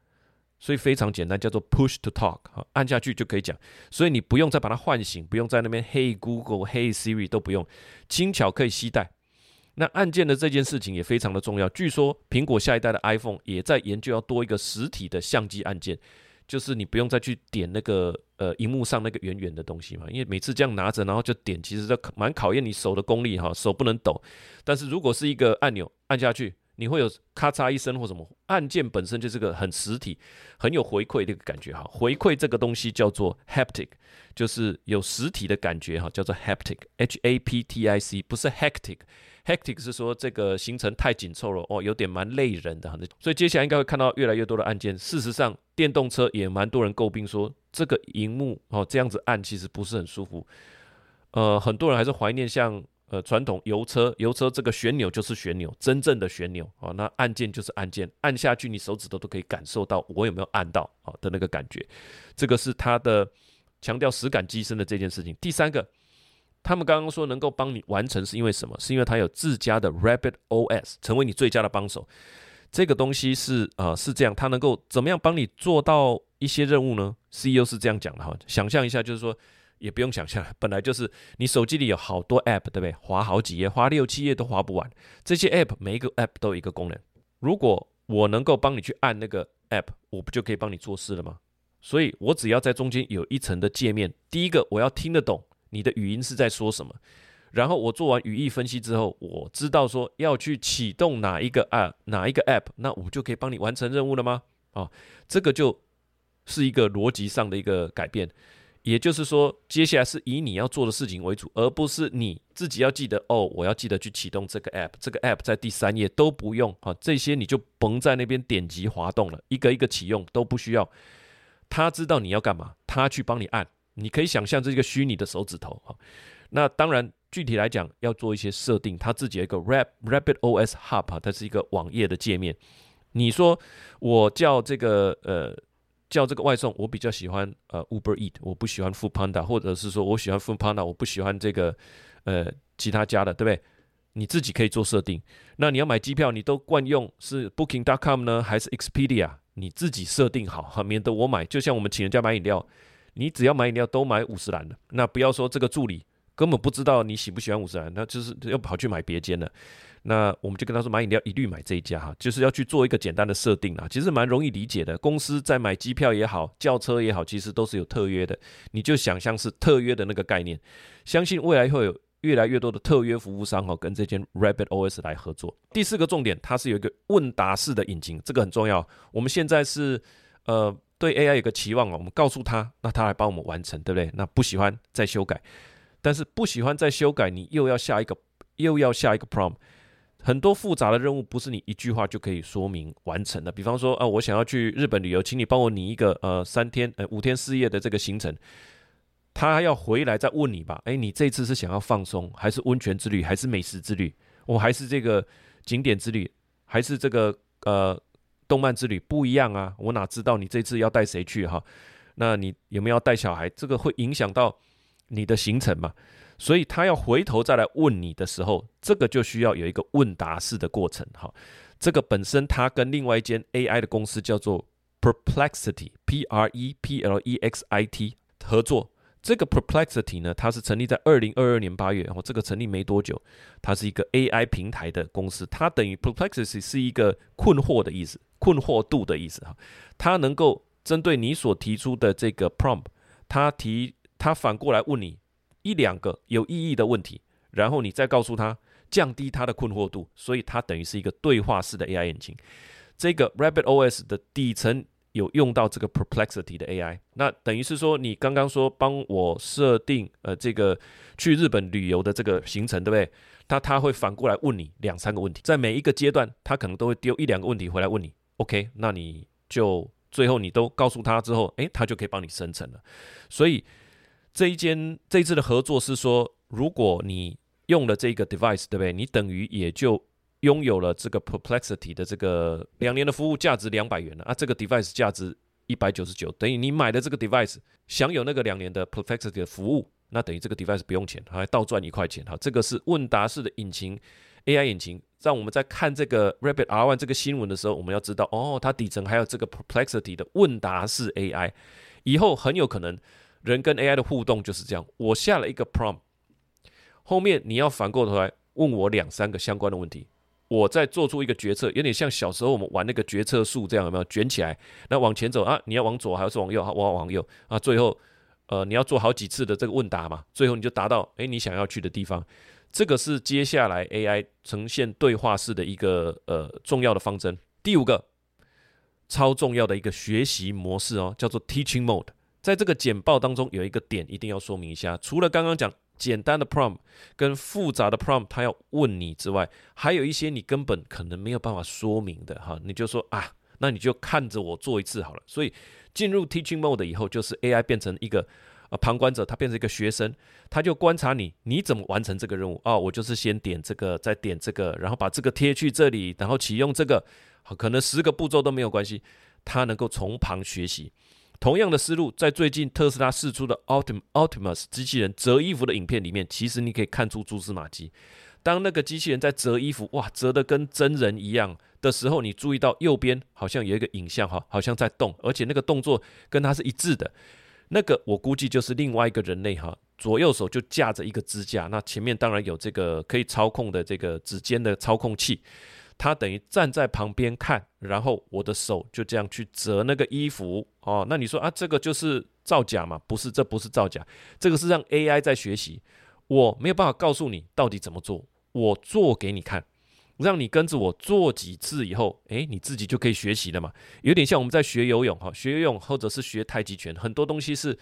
所以非常简单，叫做 Push to Talk，按下去就可以讲。所以你不用再把它唤醒，不用在那边 Hey Google、Hey Siri 都不用，轻巧可以携带。那按键的这件事情也非常的重要。据说苹果下一代的 iPhone 也在研究要多一个实体的相机按键。就是你不用再去点那个呃荧幕上那个圆圆的东西嘛，因为每次这样拿着然后就点，其实这蛮考验你手的功力哈，手不能抖。但是如果是一个按钮按下去，你会有咔嚓一声或什么，按键本身就是个很实体、很有回馈的一个感觉哈。回馈这个东西叫做 haptic，就是有实体的感觉哈，叫做 haptic，H A P T I C，不是 hectic。Hectic 是说这个行程太紧凑了哦，有点蛮累人的哈。所以接下来应该会看到越来越多的按键。事实上，电动车也蛮多人诟病说这个荧幕哦这样子按其实不是很舒服。呃，很多人还是怀念像呃传统油车，油车这个旋钮就是旋钮，真正的旋钮哦。那按键就是按键，按下去你手指头都可以感受到我有没有按到啊的那个感觉。这个是它的强调实感机身的这件事情。第三个。他们刚刚说能够帮你完成，是因为什么？是因为它有自家的 Rabbit OS，成为你最佳的帮手。这个东西是啊是这样，它能够怎么样帮你做到一些任务呢？CEO 是这样讲的哈，想象一下，就是说也不用想象，本来就是你手机里有好多 App，对不对？划好几页，划六七页都划不完。这些 App 每一个 App 都有一个功能，如果我能够帮你去按那个 App，我不就可以帮你做事了吗？所以我只要在中间有一层的界面，第一个我要听得懂你的语音是在说什么。然后我做完语义分析之后，我知道说要去启动哪一个啊哪一个 app，那我就可以帮你完成任务了吗？啊，这个就是一个逻辑上的一个改变。也就是说，接下来是以你要做的事情为主，而不是你自己要记得哦，我要记得去启动这个 app，这个 app 在第三页都不用啊，这些你就甭在那边点击滑动了，一个一个启用都不需要。他知道你要干嘛，他去帮你按。你可以想象这是一个虚拟的手指头啊。那当然。具体来讲，要做一些设定，它自己有一个 Rap Rapid OS Hub，它是一个网页的界面。你说我叫这个呃叫这个外送，我比较喜欢呃 Uber Eat，我不喜欢 Food Panda，或者是说我喜欢 Food Panda，我不喜欢这个呃其他家的，对不对？你自己可以做设定。那你要买机票，你都惯用是 Booking.com 呢，还是 Expedia？你自己设定好哈，免得我买。就像我们请人家买饮料，你只要买饮料都买五十兰的，那不要说这个助理。根本不知道你喜不喜欢五十兰，那就是要跑去买别间的。那我们就跟他说买饮料一律买这一家哈，就是要去做一个简单的设定啊，其实蛮容易理解的。公司在买机票也好，轿车也好，其实都是有特约的，你就想象是特约的那个概念。相信未来会有越来越多的特约服务商哈，跟这间 Rabbit OS 来合作。第四个重点，它是有一个问答式的引擎，这个很重要。我们现在是呃对 AI 有个期望哦，我们告诉他，那他来帮我们完成，对不对？那不喜欢再修改。但是不喜欢再修改，你又要下一个，又要下一个 prompt，很多复杂的任务不是你一句话就可以说明完成的。比方说，啊，我想要去日本旅游，请你帮我拟一个呃三天呃五天四夜的这个行程，他要回来再问你吧，哎，你这次是想要放松，还是温泉之旅，还是美食之旅，我还是这个景点之旅，还是这个呃动漫之旅，不一样啊，我哪知道你这次要带谁去哈？那你有没有要带小孩？这个会影响到。你的行程嘛，所以他要回头再来问你的时候，这个就需要有一个问答式的过程。哈，这个本身他跟另外一间 AI 的公司叫做 Perplexity（P R E P L E X I T） 合作。这个 Perplexity 呢，它是成立在二零二二年八月，然后这个成立没多久，它是一个 AI 平台的公司。它等于 Perplexity 是一个困惑的意思，困惑度的意思。哈，它能够针对你所提出的这个 prompt，它提。它反过来问你一两个有意义的问题，然后你再告诉他，降低他的困惑度，所以它等于是一个对话式的 AI 引擎。这个 Rabbit OS 的底层有用到这个 Perplexity 的 AI，那等于是说你刚刚说帮我设定呃这个去日本旅游的这个行程，对不对？他他会反过来问你两三个问题，在每一个阶段，他可能都会丢一两个问题回来问你。OK，那你就最后你都告诉他之后，诶，他就可以帮你生成了。所以。这一间这一次的合作是说，如果你用了这个 device，对不对？你等于也就拥有了这个 Perplexity 的这个两年的服务，价值两百元了啊。这个 device 价值一百九十九，等于你买的这个 device 享有那个两年的 Perplexity 的服务，那等于这个 device 不用钱，还倒赚一块钱。哈，这个是问答式的引擎 AI 引擎。让我们在看这个 Rabbit R1 这个新闻的时候，我们要知道哦，它底层还有这个 Perplexity 的问答式 AI，以后很有可能。人跟 AI 的互动就是这样，我下了一个 prompt，后面你要反过头来问我两三个相关的问题，我再做出一个决策，有点像小时候我们玩那个决策树这样，有没有卷起来？那往前走啊，你要往左还是往右？我要往右啊，最后呃你要做好几次的这个问答嘛，最后你就达到诶你想要去的地方。这个是接下来 AI 呈现对话式的一个呃重要的方针。第五个超重要的一个学习模式哦，叫做 Teaching Mode。在这个简报当中，有一个点一定要说明一下。除了刚刚讲简单的 prompt 跟复杂的 prompt，他要问你之外，还有一些你根本可能没有办法说明的哈。你就说啊，那你就看着我做一次好了。所以进入 teaching mode 以后，就是 AI 变成一个呃旁观者，他变成一个学生，他就观察你你怎么完成这个任务哦，我就是先点这个，再点这个，然后把这个贴去这里，然后启用这个，好，可能十个步骤都没有关系，他能够从旁学习。同样的思路，在最近特斯拉试出的 Optim Optimus 机器人折衣服的影片里面，其实你可以看出蛛丝马迹。当那个机器人在折衣服，哇，折的跟真人一样的时候，你注意到右边好像有一个影像哈，好像在动，而且那个动作跟它是一致的。那个我估计就是另外一个人类哈，左右手就架着一个支架，那前面当然有这个可以操控的这个指尖的操控器。他等于站在旁边看，然后我的手就这样去折那个衣服哦。那你说啊，这个就是造假吗？不是，这不是造假，这个是让 AI 在学习。我没有办法告诉你到底怎么做，我做给你看，让你跟着我做几次以后，诶，你自己就可以学习了嘛。有点像我们在学游泳哈，学游泳或者是学太极拳，很多东西是。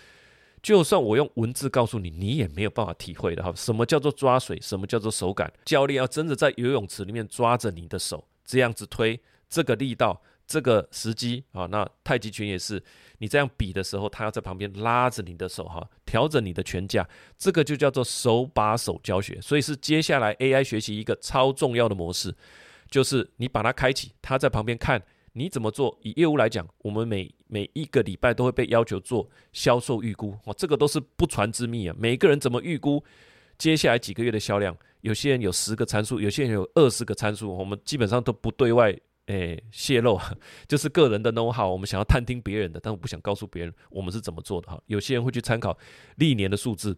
就算我用文字告诉你，你也没有办法体会的哈。什么叫做抓水？什么叫做手感？教练要真的在游泳池里面抓着你的手，这样子推，这个力道，这个时机啊。那太极拳也是，你这样比的时候，他要在旁边拉着你的手哈，调整你的拳架，这个就叫做手把手教学。所以是接下来 AI 学习一个超重要的模式，就是你把它开启，他在旁边看。你怎么做？以业务来讲，我们每每一个礼拜都会被要求做销售预估，哦，这个都是不传之秘啊。每个人怎么预估接下来几个月的销量？有些人有十个参数，有些人有二十个参数，我们基本上都不对外诶泄露，就是个人的 know how。我们想要探听别人的，但我不想告诉别人我们是怎么做的哈。有些人会去参考历年的数字，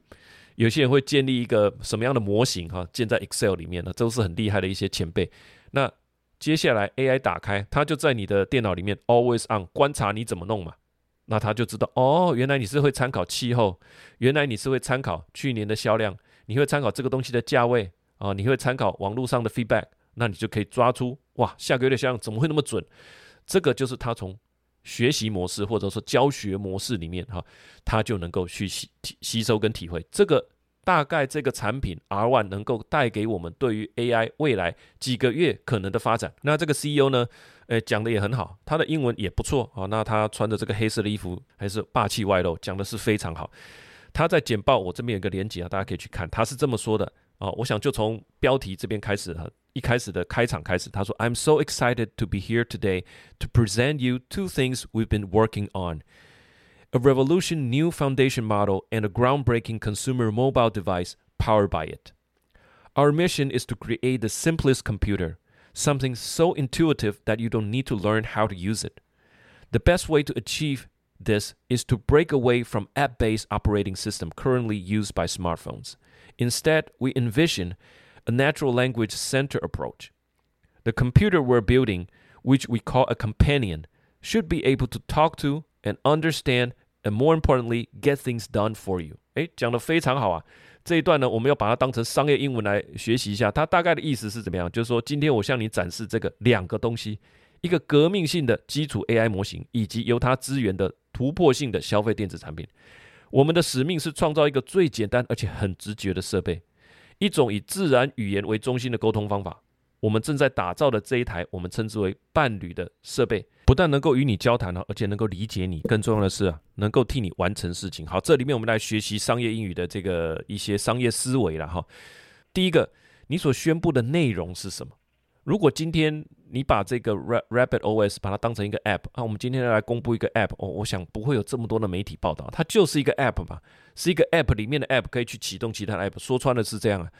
有些人会建立一个什么样的模型哈，建在 Excel 里面呢？都是很厉害的一些前辈。那接下来 AI 打开，它就在你的电脑里面 always on 观察你怎么弄嘛，那它就知道哦，原来你是会参考气候，原来你是会参考去年的销量，你会参考这个东西的价位啊，你会参考网络上的 feedback，那你就可以抓出哇，下个月的销量怎么会那么准？这个就是它从学习模式或者说教学模式里面哈，它就能够去吸吸收跟体会这个。大概这个产品 R One 能够带给我们对于 AI 未来几个月可能的发展。那这个 CEO 呢，诶讲的也很好，他的英文也不错啊。那他穿着这个黑色的衣服还是霸气外露，讲的是非常好。他在简报我这边有个连接啊，大家可以去看。他是这么说的啊，我想就从标题这边开始哈，一开始的开场开始，他说：“I'm so excited to be here today to present you two things we've been working on。” A revolution new foundation model, and a groundbreaking consumer mobile device powered by it. Our mission is to create the simplest computer, something so intuitive that you don't need to learn how to use it. The best way to achieve this is to break away from app based operating system currently used by smartphones. Instead, we envision a natural language center approach. The computer we're building, which we call a companion, should be able to talk to and understand And more importantly, get things done for you。诶，讲的非常好啊！这一段呢，我们要把它当成商业英文来学习一下。它大概的意思是怎么样？就是说，今天我向你展示这个两个东西：一个革命性的基础 AI 模型，以及由它支援的突破性的消费电子产品。我们的使命是创造一个最简单而且很直觉的设备，一种以自然语言为中心的沟通方法。我们正在打造的这一台，我们称之为伴侣的设备。不但能够与你交谈，而且能够理解你，更重要的是啊，能够替你完成事情。好，这里面我们来学习商业英语的这个一些商业思维了哈。第一个，你所宣布的内容是什么？如果今天你把这个 Rapid OS 把它当成一个 App 啊，我们今天来公布一个 App 哦，我想不会有这么多的媒体报道，它就是一个 App 嘛，是一个 App 里面的 App 可以去启动其他的 App，说穿了是这样啊。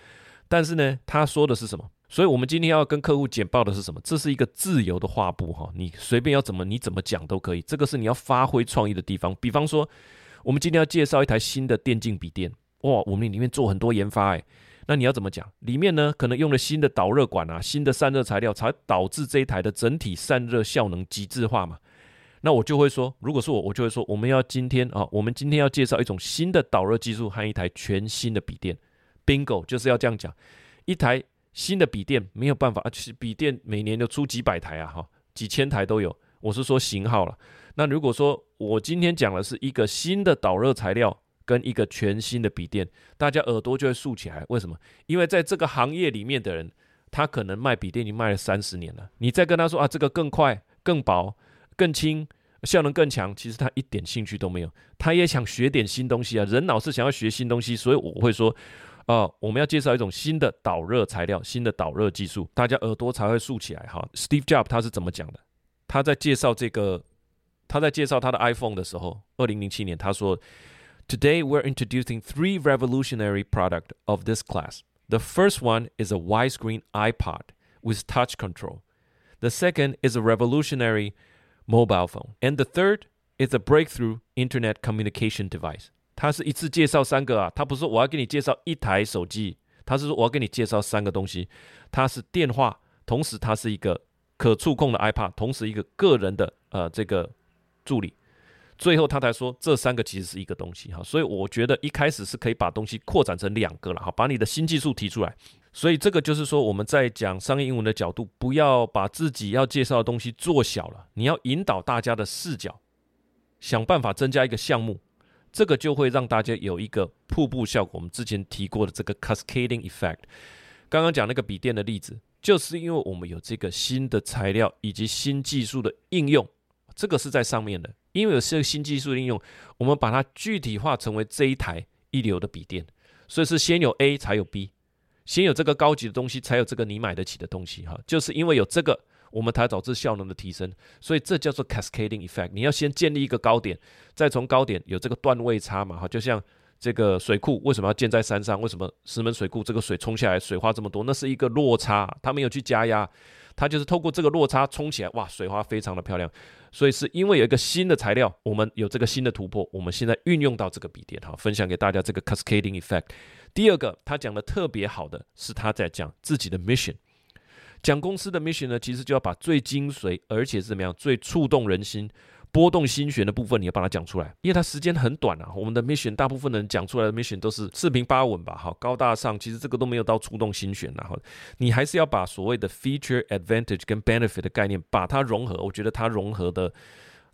但是呢，他说的是什么？所以，我们今天要跟客户简报的是什么？这是一个自由的画布哈，你随便要怎么，你怎么讲都可以。这个是你要发挥创意的地方。比方说，我们今天要介绍一台新的电竞笔电，哇，我们里面做很多研发哎，那你要怎么讲？里面呢，可能用了新的导热管啊，新的散热材料，才导致这一台的整体散热效能极致化嘛。那我就会说，如果是我，我就会说，我们要今天啊，我们今天要介绍一种新的导热技术和一台全新的笔电。Bingo，就是要这样讲，一台。新的笔电没有办法啊，其实笔电每年就出几百台啊，哈，几千台都有。我是说型号了。那如果说我今天讲的是一个新的导热材料跟一个全新的笔电，大家耳朵就会竖起来。为什么？因为在这个行业里面的人，他可能卖笔电已经卖了三十年了。你再跟他说啊，这个更快、更薄、更轻、效能更强，其实他一点兴趣都没有。他也想学点新东西啊，人老是想要学新东西，所以我会说。啊，我们要介绍一种新的导热材料，新的导热技术，大家耳朵才会竖起来哈。Steve Jobs 他是怎么讲的？他在介绍这个，他在介绍他的 iPhone 的时候，二零零七年他说：“Today we're introducing three revolutionary product of this class. The first one is a widescreen iPod with touch control. The second is a revolutionary mobile phone. And the third is a breakthrough internet communication device. 他是一次介绍三个啊，他不是我要给你介绍一台手机，他是说我要给你介绍三个东西。它是电话，同时它是一个可触控的 iPad，同时一个个人的呃这个助理。最后他才说这三个其实是一个东西哈，所以我觉得一开始是可以把东西扩展成两个了哈，把你的新技术提出来。所以这个就是说，我们在讲商业英文的角度，不要把自己要介绍的东西做小了，你要引导大家的视角，想办法增加一个项目，这个就会让大家有一个瀑布效果。我们之前提过的这个 cascading effect，刚刚讲那个笔电的例子，就是因为我们有这个新的材料以及新技术的应用，这个是在上面的，因为有这个新技术的应用，我们把它具体化成为这一台一流的笔电，所以是先有 A 才有 B。先有这个高级的东西，才有这个你买得起的东西哈。就是因为有这个，我们才导致效能的提升。所以这叫做 cascading effect。你要先建立一个高点，再从高点有这个段位差嘛哈。就像这个水库为什么要建在山上？为什么石门水库这个水冲下来水花这么多？那是一个落差，它没有去加压，它就是透过这个落差冲起来，哇，水花非常的漂亮。所以是因为有一个新的材料，我们有这个新的突破，我们现在运用到这个笔电哈，分享给大家这个 cascading effect。第二个，他讲的特别好的是他在讲自己的 mission，讲公司的 mission 呢，其实就要把最精髓，而且是怎么样，最触动人心、波动心弦的部分，你要把它讲出来，因为它时间很短啊。我们的 mission 大部分人讲出来的 mission 都是四平八稳吧，好高大上，其实这个都没有到触动心弦然后你还是要把所谓的 feature、advantage 跟 benefit 的概念把它融合，我觉得它融合的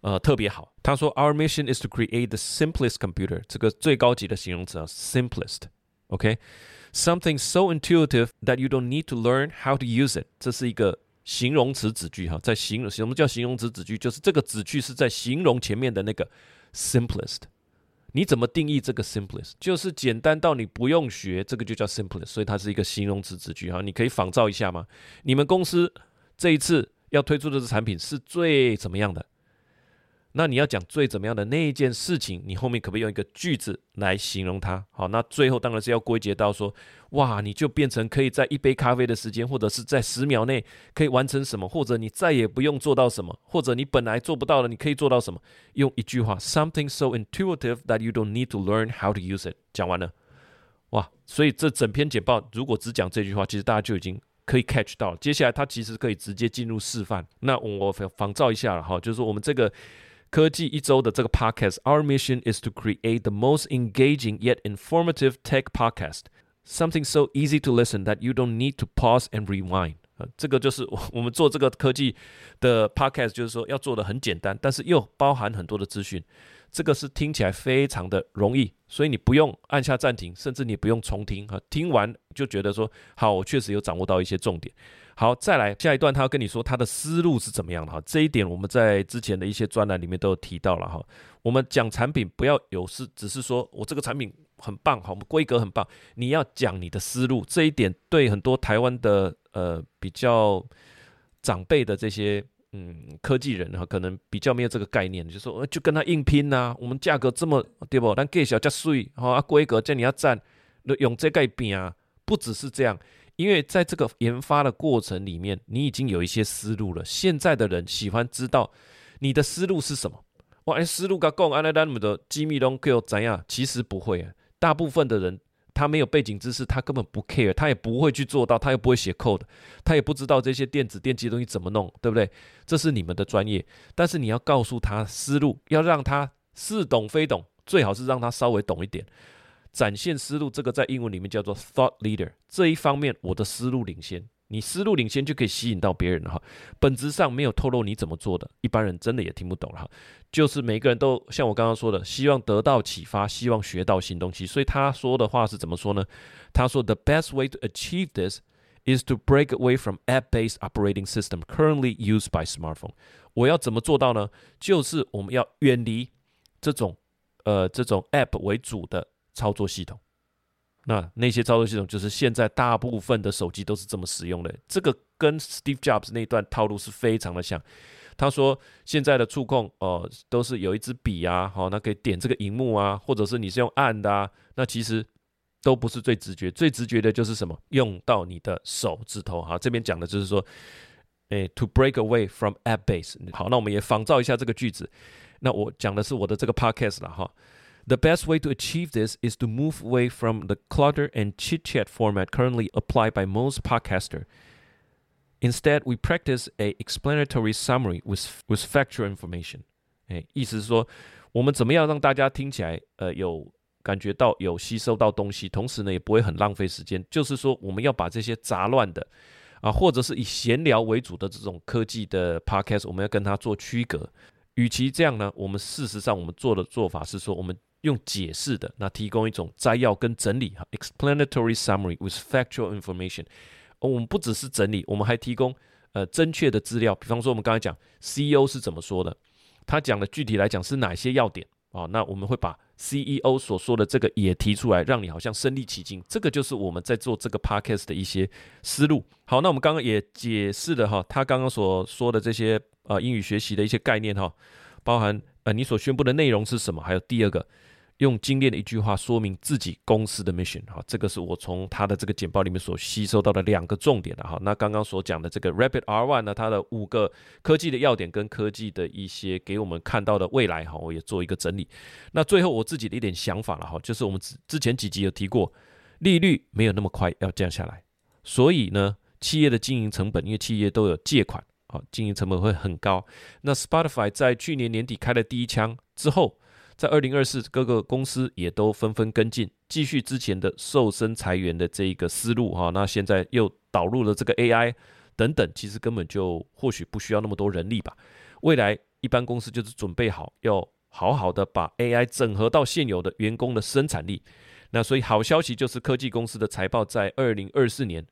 呃特别好。他说，Our mission is to create the simplest computer，这个最高级的形容词啊，simplest。OK, something so intuitive that you don't need to learn how to use it。这是一个形容词子句哈，在形容什么叫形容词子句？就是这个子句是在形容前面的那个 simplest。你怎么定义这个 simplest？就是简单到你不用学，这个就叫 simplest。所以它是一个形容词子句哈，你可以仿造一下吗？你们公司这一次要推出的这产品是最怎么样的？那你要讲最怎么样的那一件事情，你后面可不可以用一个句子来形容它？好，那最后当然是要归结到说，哇，你就变成可以在一杯咖啡的时间，或者是在十秒内可以完成什么，或者你再也不用做到什么，或者你本来做不到的，你可以做到什么？用一句话，something so intuitive that you don't need to learn how to use it。讲完了，哇，所以这整篇简报如果只讲这句话，其实大家就已经可以 catch 到。接下来它其实可以直接进入示范。那我仿造一下了哈，就是说我们这个。科技一周的这个 podcast，Our mission is to create the most engaging yet informative tech podcast. Something so easy to listen that you don't need to pause and rewind. 呃，这个就是我们做这个科技的 podcast，就是说要做的很简单，但是又包含很多的资讯。这个是听起来非常的容易，所以你不用按下暂停，甚至你不用重听哈，听完就觉得说好，我确实有掌握到一些重点。好，再来下一段，他要跟你说他的思路是怎么样的哈。这一点我们在之前的一些专栏里面都有提到了哈。我们讲产品不要有是只是说我这个产品很棒，哈，我们规格很棒，你要讲你的思路。这一点对很多台湾的呃比较长辈的这些嗯科技人哈，可能比较没有这个概念，就说就跟他硬拼呐。我们价格这么对不？但价小加税，哈，规格叫你要占，用这个比啊，不只是这样。因为在这个研发的过程里面，你已经有一些思路了。现在的人喜欢知道你的思路是什么。哇，思路噶讲，安那那么的机密都给我怎样？其实不会，大部分的人他没有背景知识，他根本不 care，他也不会去做到，他又不会写 code，他也不知道这些电子电机的东西怎么弄，对不对？这是你们的专业，但是你要告诉他思路，要让他似懂非懂，最好是让他稍微懂一点。展现思路，这个在英文里面叫做 thought leader。这一方面，我的思路领先，你思路领先就可以吸引到别人了哈。本质上没有透露你怎么做的，一般人真的也听不懂了哈。就是每个人都像我刚刚说的，希望得到启发，希望学到新东西。所以他说的话是怎么说呢？他说：“The best way to achieve this is to break away from app-based operating system currently used by smartphone。”我要怎么做到呢？就是我们要远离这种呃这种 app 为主的。操作系统，那那些操作系统就是现在大部分的手机都是这么使用的。这个跟 Steve Jobs 那段套路是非常的像。他说现在的触控哦都是有一支笔啊，好，那可以点这个荧幕啊，或者是你是用按的啊，那其实都不是最直觉，最直觉的就是什么？用到你的手指头哈。这边讲的就是说，哎，to break away from app base。好，那我们也仿照一下这个句子。那我讲的是我的这个 podcast 了哈。The best way to achieve this is to move away from the clutter and chit chat format currently applied by most podcaster. Instead, we practice a explanatory summary with with factual information. 哎，意思是说，我们怎么样让大家听起来呃有感觉到有吸收到东西，同时呢也不会很浪费时间。就是说，我们要把这些杂乱的啊，或者是以闲聊为主的这种科技的 podcast，我们要跟它做区隔。与其这样呢，我们事实上我们做的做法是说，我们 用解释的，那提供一种摘要跟整理哈，explanatory summary with factual information。我们不只是整理，我们还提供呃正确的资料。比方说，我们刚才讲 CEO 是怎么说的，他讲的具体来讲是哪些要点啊？那我们会把 CEO 所说的这个也提出来，让你好像身临其境。这个就是我们在做这个 podcast 的一些思路。好，那我们刚刚也解释了哈，他刚刚所说的这些呃英语学习的一些概念哈，包含呃你所宣布的内容是什么，还有第二个。用精炼的一句话说明自己公司的 mission，哈，这个是我从他的这个简报里面所吸收到的两个重点的哈。那刚刚所讲的这个 Rapid R One 呢，它的五个科技的要点跟科技的一些给我们看到的未来哈，我也做一个整理。那最后我自己的一点想法了哈，就是我们之之前几集有提过，利率没有那么快要降下来，所以呢，企业的经营成本，因为企业都有借款啊，经营成本会很高。那 Spotify 在去年年底开了第一枪之后。在二零二四，各个公司也都纷纷跟进，继续之前的瘦身裁员的这一个思路哈。那现在又导入了这个 AI 等等，其实根本就或许不需要那么多人力吧。未来一般公司就是准备好要好好的把 AI 整合到现有的员工的生产力。那所以好消息就是科技公司的财报在二零二四年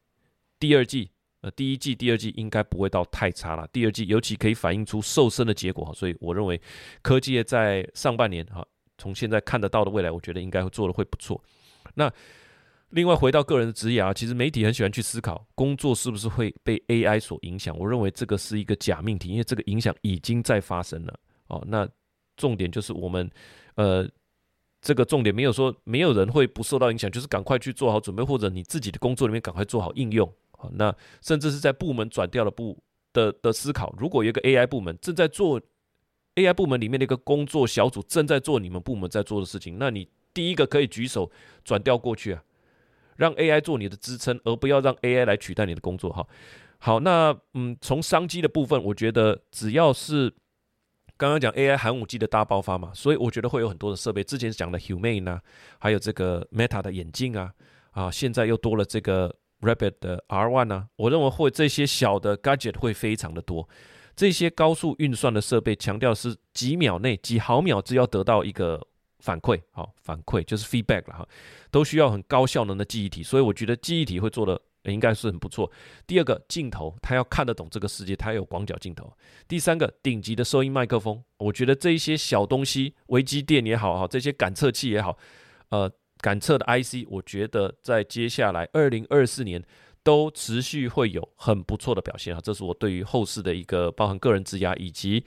第二季。呃，第一季、第二季应该不会到太差了。第二季尤其可以反映出瘦身的结果哈，所以我认为科技业在上半年哈，从现在看得到的未来，我觉得应该会做的会不错。那另外回到个人的职业啊，其实媒体很喜欢去思考工作是不是会被 AI 所影响。我认为这个是一个假命题，因为这个影响已经在发生了哦。那重点就是我们呃，这个重点没有说没有人会不受到影响，就是赶快去做好准备，或者你自己的工作里面赶快做好应用。好，那甚至是在部门转调的部的的思考，如果一个 AI 部门正在做 AI 部门里面的一个工作小组正在做你们部门在做的事情，那你第一个可以举手转调过去啊，让 AI 做你的支撑，而不要让 AI 来取代你的工作。哈，好，那嗯，从商机的部分，我觉得只要是刚刚讲 AI 寒武纪的大爆发嘛，所以我觉得会有很多的设备，之前讲的 Humane 啊，还有这个 Meta 的眼镜啊，啊，现在又多了这个。Rapid 的 R1 呢？我认为会这些小的 gadget 会非常的多。这些高速运算的设备强调是几秒内、几毫秒只要得到一个反馈，好反馈就是 feedback 了哈，都需要很高效能的记忆体。所以我觉得记忆体会做的应该是很不错。第二个镜头，它要看得懂这个世界，它有广角镜头。第三个顶级的收音麦克风，我觉得这一些小东西，微机电也好哈，这些感测器也好，呃。感测的 IC，我觉得在接下来二零二四年都持续会有很不错的表现啊！这是我对于后市的一个包含个人质押以及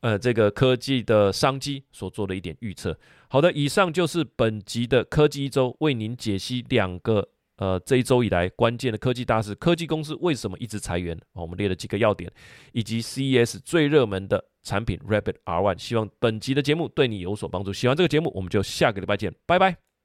呃这个科技的商机所做的一点预测。好的，以上就是本集的科技一周为您解析两个呃这一周以来关键的科技大事，科技公司为什么一直裁员我们列了几个要点，以及 CES 最热门的产品 Rabbit R One。希望本集的节目对你有所帮助。喜欢这个节目，我们就下个礼拜见，拜拜。